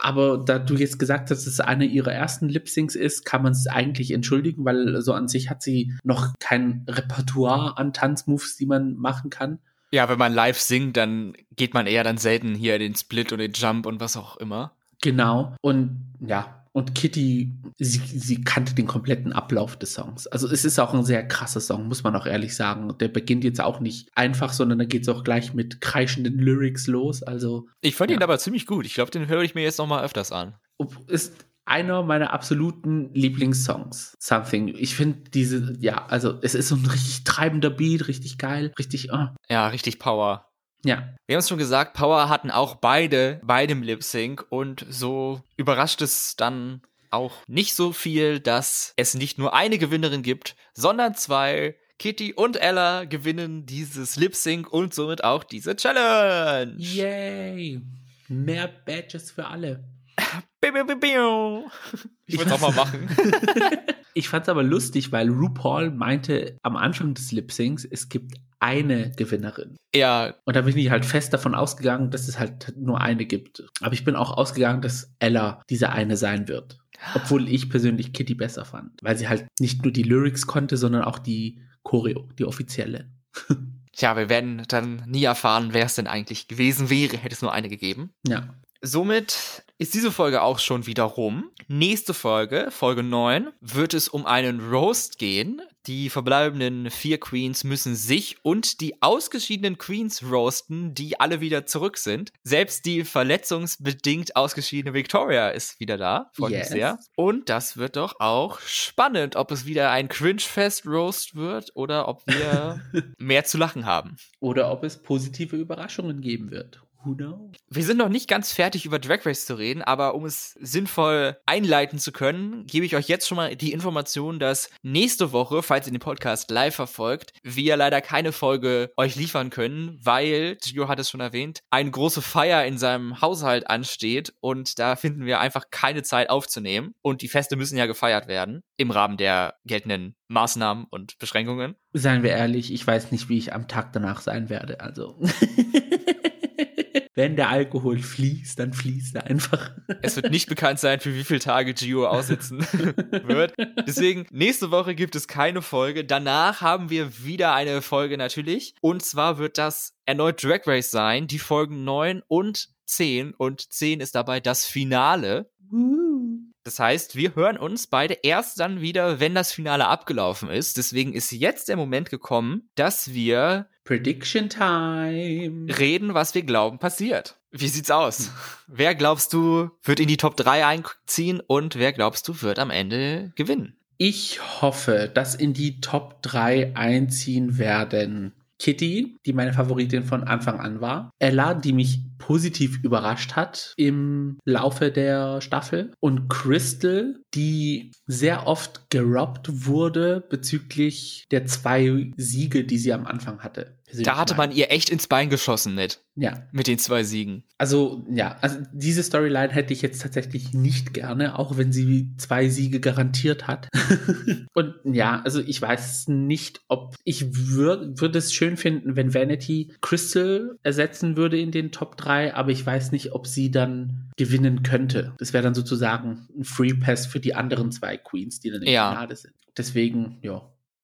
aber da du jetzt gesagt hast, dass es eine ihrer ersten Lip-Syncs ist, kann man es eigentlich entschuldigen, weil so an sich hat sie noch kein Repertoire an Tanzmoves, die man machen kann. Ja, wenn man live singt, dann geht man eher dann selten hier den Split und den Jump und was auch immer. Genau. Und ja, und Kitty, sie, sie kannte den kompletten Ablauf des Songs. Also es ist auch ein sehr krasser Song, muss man auch ehrlich sagen. Der beginnt jetzt auch nicht einfach, sondern da geht es auch gleich mit kreischenden Lyrics los. Also ich fand ja. ihn aber ziemlich gut. Ich glaube, den höre ich mir jetzt noch mal öfters an. Ist einer meiner absoluten Lieblingssongs. Something. Ich finde diese, ja, also es ist so ein richtig treibender Beat, richtig geil, richtig. Uh. Ja, richtig Power. Ja. Wir haben es schon gesagt, Power hatten auch beide bei dem Lip Sync und so überrascht es dann auch nicht so viel, dass es nicht nur eine Gewinnerin gibt, sondern zwei. Kitty und Ella gewinnen dieses Lip Sync und somit auch diese Challenge. Yay! Mehr Badges für alle. Ich würde es auch mal machen. ich fand es aber lustig, weil RuPaul meinte am Anfang des Lip Syncs, es gibt eine Gewinnerin. Ja. Und da bin ich halt fest davon ausgegangen, dass es halt nur eine gibt. Aber ich bin auch ausgegangen, dass Ella diese eine sein wird. Obwohl ich persönlich Kitty besser fand. Weil sie halt nicht nur die Lyrics konnte, sondern auch die Choreo, die offizielle. Tja, wir werden dann nie erfahren, wer es denn eigentlich gewesen wäre, hätte es nur eine gegeben. Ja. Somit ist diese Folge auch schon wieder rum. Nächste Folge, Folge 9, wird es um einen Roast gehen. Die verbleibenden vier Queens müssen sich und die ausgeschiedenen Queens roasten, die alle wieder zurück sind. Selbst die verletzungsbedingt ausgeschiedene Victoria ist wieder da. Freut yes. mich sehr. Und das wird doch auch spannend, ob es wieder ein Cringe-Fest-Roast wird oder ob wir mehr zu lachen haben. Oder ob es positive Überraschungen geben wird. Who knows? Wir sind noch nicht ganz fertig über Drag Race zu reden, aber um es sinnvoll einleiten zu können, gebe ich euch jetzt schon mal die Information, dass nächste Woche, falls ihr den Podcast live verfolgt, wir leider keine Folge euch liefern können, weil, Gio hat es schon erwähnt, eine große Feier in seinem Haushalt ansteht und da finden wir einfach keine Zeit aufzunehmen. Und die Feste müssen ja gefeiert werden im Rahmen der geltenden Maßnahmen und Beschränkungen. Seien wir ehrlich, ich weiß nicht, wie ich am Tag danach sein werde, also. Wenn der Alkohol fließt, dann fließt er einfach. Es wird nicht bekannt sein, für wie viele Tage Gio aussitzen wird. Deswegen, nächste Woche gibt es keine Folge. Danach haben wir wieder eine Folge natürlich. Und zwar wird das erneut Drag Race sein, die Folgen 9 und 10. Und 10 ist dabei das Finale. Das heißt, wir hören uns beide erst dann wieder, wenn das Finale abgelaufen ist. Deswegen ist jetzt der Moment gekommen, dass wir Prediction Time reden, was wir glauben passiert. Wie sieht's aus? Wer glaubst du wird in die Top 3 einziehen und wer glaubst du wird am Ende gewinnen? Ich hoffe, dass in die Top 3 einziehen werden Kitty, die meine Favoritin von Anfang an war. Ella, die mich positiv überrascht hat im Laufe der Staffel. Und Crystal, die sehr oft gerobbt wurde bezüglich der zwei Siege, die sie am Anfang hatte. Da hatte man ihr echt ins Bein geschossen mit. Ja. Mit den zwei Siegen. Also, ja, also diese Storyline hätte ich jetzt tatsächlich nicht gerne, auch wenn sie zwei Siege garantiert hat. Und ja, also ich weiß nicht, ob ich würde würd es schön finden, wenn Vanity Crystal ersetzen würde in den Top 3, aber ich weiß nicht, ob sie dann gewinnen könnte. Das wäre dann sozusagen ein Free Pass für die anderen zwei Queens, die dann im Ja. Finale sind. Deswegen, ja.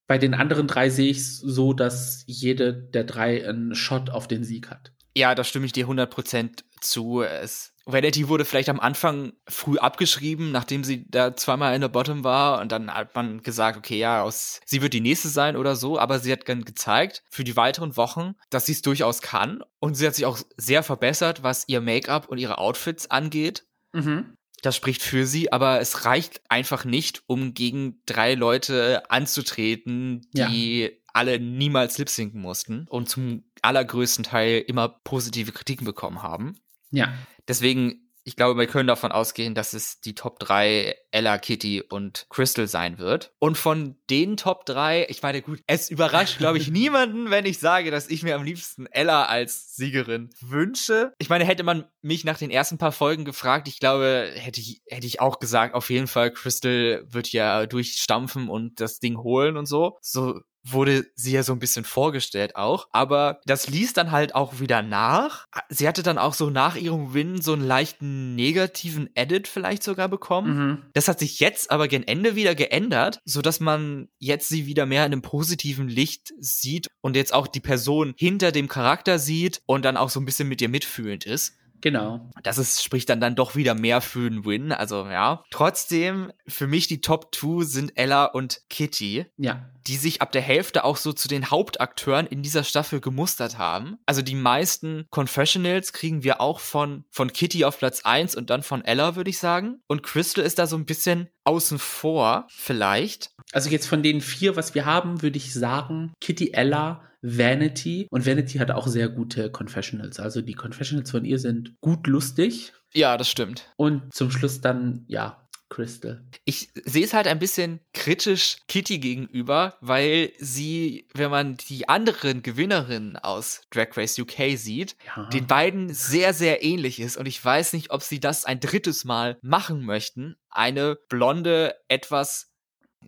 Bei den anderen drei sehe ich es so, dass jede der drei einen Shot auf den Sieg hat. Ja, da stimme ich dir 100% zu. Es, Vanity wurde vielleicht am Anfang früh abgeschrieben, nachdem sie da zweimal in der Bottom war und dann hat man gesagt, okay, ja, aus, sie wird die nächste sein oder so, aber sie hat dann gezeigt für die weiteren Wochen, dass sie es durchaus kann und sie hat sich auch sehr verbessert, was ihr Make-up und ihre Outfits angeht. Mhm. Das spricht für sie, aber es reicht einfach nicht, um gegen drei Leute anzutreten, die alle niemals lipsinken mussten und zum allergrößten Teil immer positive Kritiken bekommen haben. Ja. Deswegen, ich glaube, wir können davon ausgehen, dass es die Top 3 Ella, Kitty und Crystal sein wird. Und von den Top 3, ich meine, gut, es überrascht, glaube ich, niemanden, wenn ich sage, dass ich mir am liebsten Ella als Siegerin wünsche. Ich meine, hätte man mich nach den ersten paar Folgen gefragt, ich glaube, hätte ich, hätte ich auch gesagt, auf jeden Fall, Crystal wird ja durchstampfen und das Ding holen und so. So wurde sie ja so ein bisschen vorgestellt auch. Aber das ließ dann halt auch wieder nach. Sie hatte dann auch so nach ihrem Win so einen leichten negativen Edit vielleicht sogar bekommen. Mhm. Das hat sich jetzt aber gen Ende wieder geändert, so dass man jetzt sie wieder mehr in einem positiven Licht sieht und jetzt auch die Person hinter dem Charakter sieht und dann auch so ein bisschen mit ihr mitfühlend ist. Genau. Das ist, spricht dann dann doch wieder mehr für einen Win. Also ja. Trotzdem, für mich die Top 2 sind Ella und Kitty Ja. die sich ab der Hälfte auch so zu den Hauptakteuren in dieser Staffel gemustert haben. Also die meisten Confessionals kriegen wir auch von, von Kitty auf Platz 1 und dann von Ella, würde ich sagen. Und Crystal ist da so ein bisschen außen vor, vielleicht. Also jetzt von den vier, was wir haben, würde ich sagen, Kitty Ella, Vanity. Und Vanity hat auch sehr gute Confessionals. Also die Confessionals von ihr sind gut lustig. Ja, das stimmt. Und zum Schluss dann, ja, Crystal. Ich sehe es halt ein bisschen kritisch Kitty gegenüber, weil sie, wenn man die anderen Gewinnerinnen aus Drag Race UK sieht, Ja. den beiden sehr, sehr ähnlich ist. Und ich weiß nicht, ob sie das ein drittes Mal machen möchten. Eine blonde, etwas,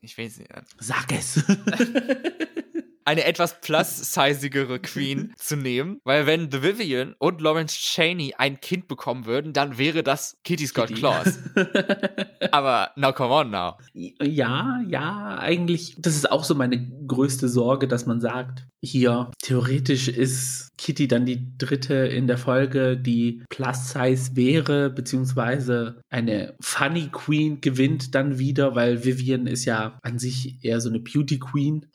ich weiß nicht, Sag es. eine etwas plus-sizigere Queen zu nehmen. Weil wenn The Vivian und Lawrence Cheney ein Kind bekommen würden, dann wäre das Kitty Scott Kitty. Claus. Aber now come on now. Ja, ja, eigentlich, das ist auch so meine größte Sorge, dass man sagt, hier, theoretisch ist Kitty dann die dritte in der Folge, die Plus Size wäre, beziehungsweise eine Funny Queen gewinnt dann wieder, weil Vivian ist ja an sich eher so eine Beauty Queen.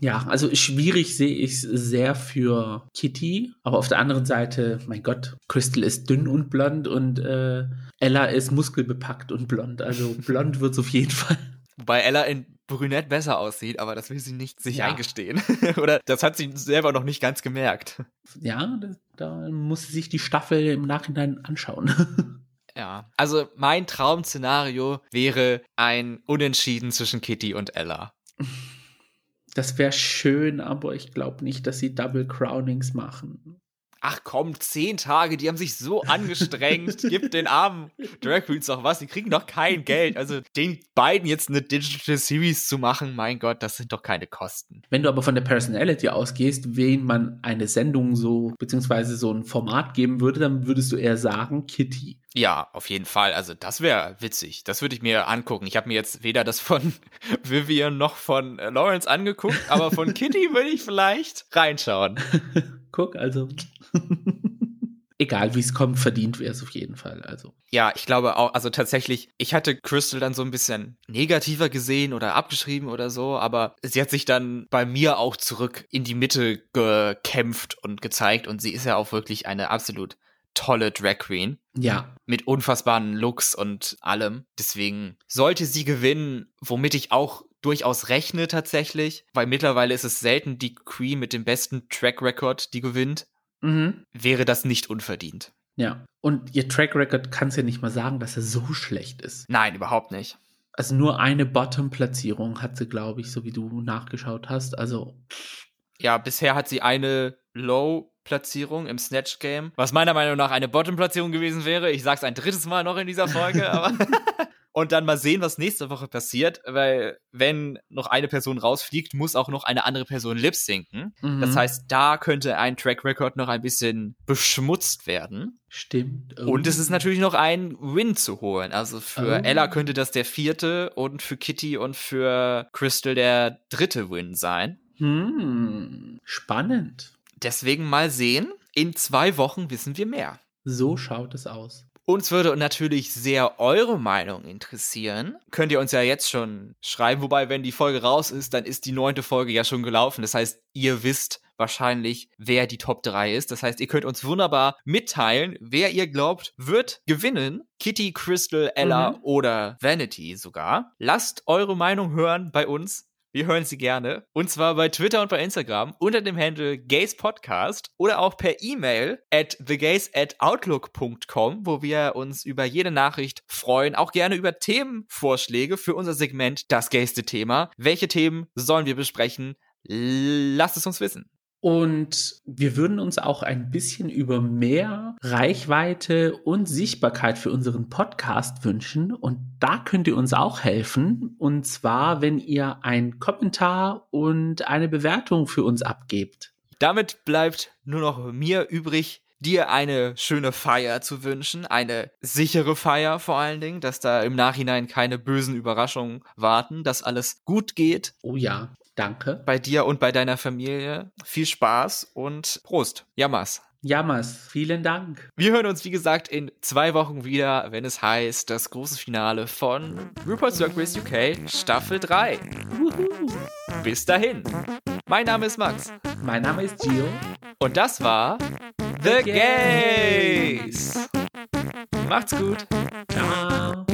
Ja, also schwierig sehe ich es sehr für Kitty, aber auf der anderen Seite, mein Gott, Crystal ist dünn und blond und äh, Ella ist muskelbepackt und blond. Also blond wird es auf jeden Fall. Wobei Ella in Brünett besser aussieht, aber das will sie nicht sich Ja. eingestehen. Oder das hat sie selber noch nicht ganz gemerkt. Ja, da, da muss sie sich die Staffel im Nachhinein anschauen. Ja. Also mein Traum-Szenario wäre ein Unentschieden zwischen Kitty und Ella. Das wäre schön, aber ich glaube nicht, dass sie Double Crownings machen. Ach komm, zehn Tage, die haben sich so angestrengt. Gib den armen Drag Queens doch was. Die kriegen doch kein Geld. Also den beiden jetzt eine Digital Series zu machen, mein Gott, das sind doch keine Kosten. Wenn du aber von der Personality ausgehst, wen man eine Sendung so, beziehungsweise so ein Format geben würde, dann würdest du eher sagen Kitty. Ja, auf jeden Fall. Also das wäre witzig. Das würde ich mir angucken. Ich habe mir jetzt weder das von Vivian noch von äh, Lawrence angeguckt, aber von Kitty würde ich vielleicht reinschauen. Guck, also. Egal wie es kommt, verdient wäre es auf jeden Fall. Also. Ja, ich glaube auch, also tatsächlich, ich hatte Crystal dann so ein bisschen negativer gesehen oder abgeschrieben oder so, aber sie hat sich dann bei mir auch zurück in die Mitte gekämpft und gezeigt und sie ist ja auch wirklich eine absolut tolle Drag Queen Ja, mit unfassbaren Looks und allem. Deswegen sollte sie gewinnen, womit ich auch durchaus rechne tatsächlich, weil mittlerweile ist es selten die Queen mit dem besten Track Record, die gewinnt, mhm. wäre das nicht unverdient. ja. Und ihr Track Record kannst ja nicht mal sagen, dass er so schlecht ist. Nein, überhaupt nicht. Also nur eine Bottom-Platzierung hat sie, glaube ich, so wie du nachgeschaut hast. Also Ja, bisher hat sie eine Low Platzierung im Snatch Game, was meiner Meinung nach eine Bottom Platzierung gewesen wäre. Ich sag's ein drittes Mal noch in dieser Folge, aber und dann mal sehen, was nächste Woche passiert, weil wenn noch eine Person rausfliegt, muss auch noch eine andere Person lip sinken. Mhm. Das heißt, da könnte ein Track Record noch ein bisschen beschmutzt werden. Stimmt. Oh. Und es ist natürlich noch ein Win zu holen. Also für oh. Ella könnte das der vierte und für Kitty und für Crystal der dritte Win sein. Hm, spannend. Deswegen mal sehen. In zwei Wochen wissen wir mehr. So schaut es aus. Uns würde natürlich sehr eure Meinung interessieren. Könnt ihr uns ja jetzt schon schreiben. Wobei, wenn die Folge raus ist, dann ist die neunte Folge ja schon gelaufen. Das heißt, ihr wisst wahrscheinlich, wer die Top 3 ist. Das heißt, ihr könnt uns wunderbar mitteilen, wer ihr glaubt, wird gewinnen. Kitty, Crystal, Ella mhm. oder Vanity sogar. Lasst eure Meinung hören bei uns. Wir hören sie gerne. Und zwar bei Twitter und bei Instagram unter dem Handle Gays Podcast oder auch per E-Mail at thegays at outlook.com, wo wir uns über jede Nachricht freuen. Auch gerne über Themenvorschläge für unser Segment Das Gayste Thema. Welche Themen sollen wir besprechen? Lasst es uns wissen. Und wir würden uns auch ein bisschen über mehr Reichweite und Sichtbarkeit für unseren Podcast wünschen. Und da könnt ihr uns auch helfen. Und zwar, wenn ihr einen Kommentar und eine Bewertung für uns abgebt. Damit bleibt nur noch mir übrig, dir eine schöne Feier zu wünschen, eine sichere Feier vor allen Dingen, dass da im Nachhinein keine bösen Überraschungen warten, dass alles gut geht. Oh ja. Danke. Bei dir und bei deiner Familie. Viel Spaß und Prost. Jammers. Jammers, vielen Dank. Wir hören uns, wie gesagt, in zwei Wochen wieder, wenn es heißt, das große Finale von RuPaul's Drag Race UK Staffel 3. Uhuhu. Bis dahin. Mein Name ist Max. Mein Name ist Gio. Und das war The, The Gays. Macht's gut. Ciao.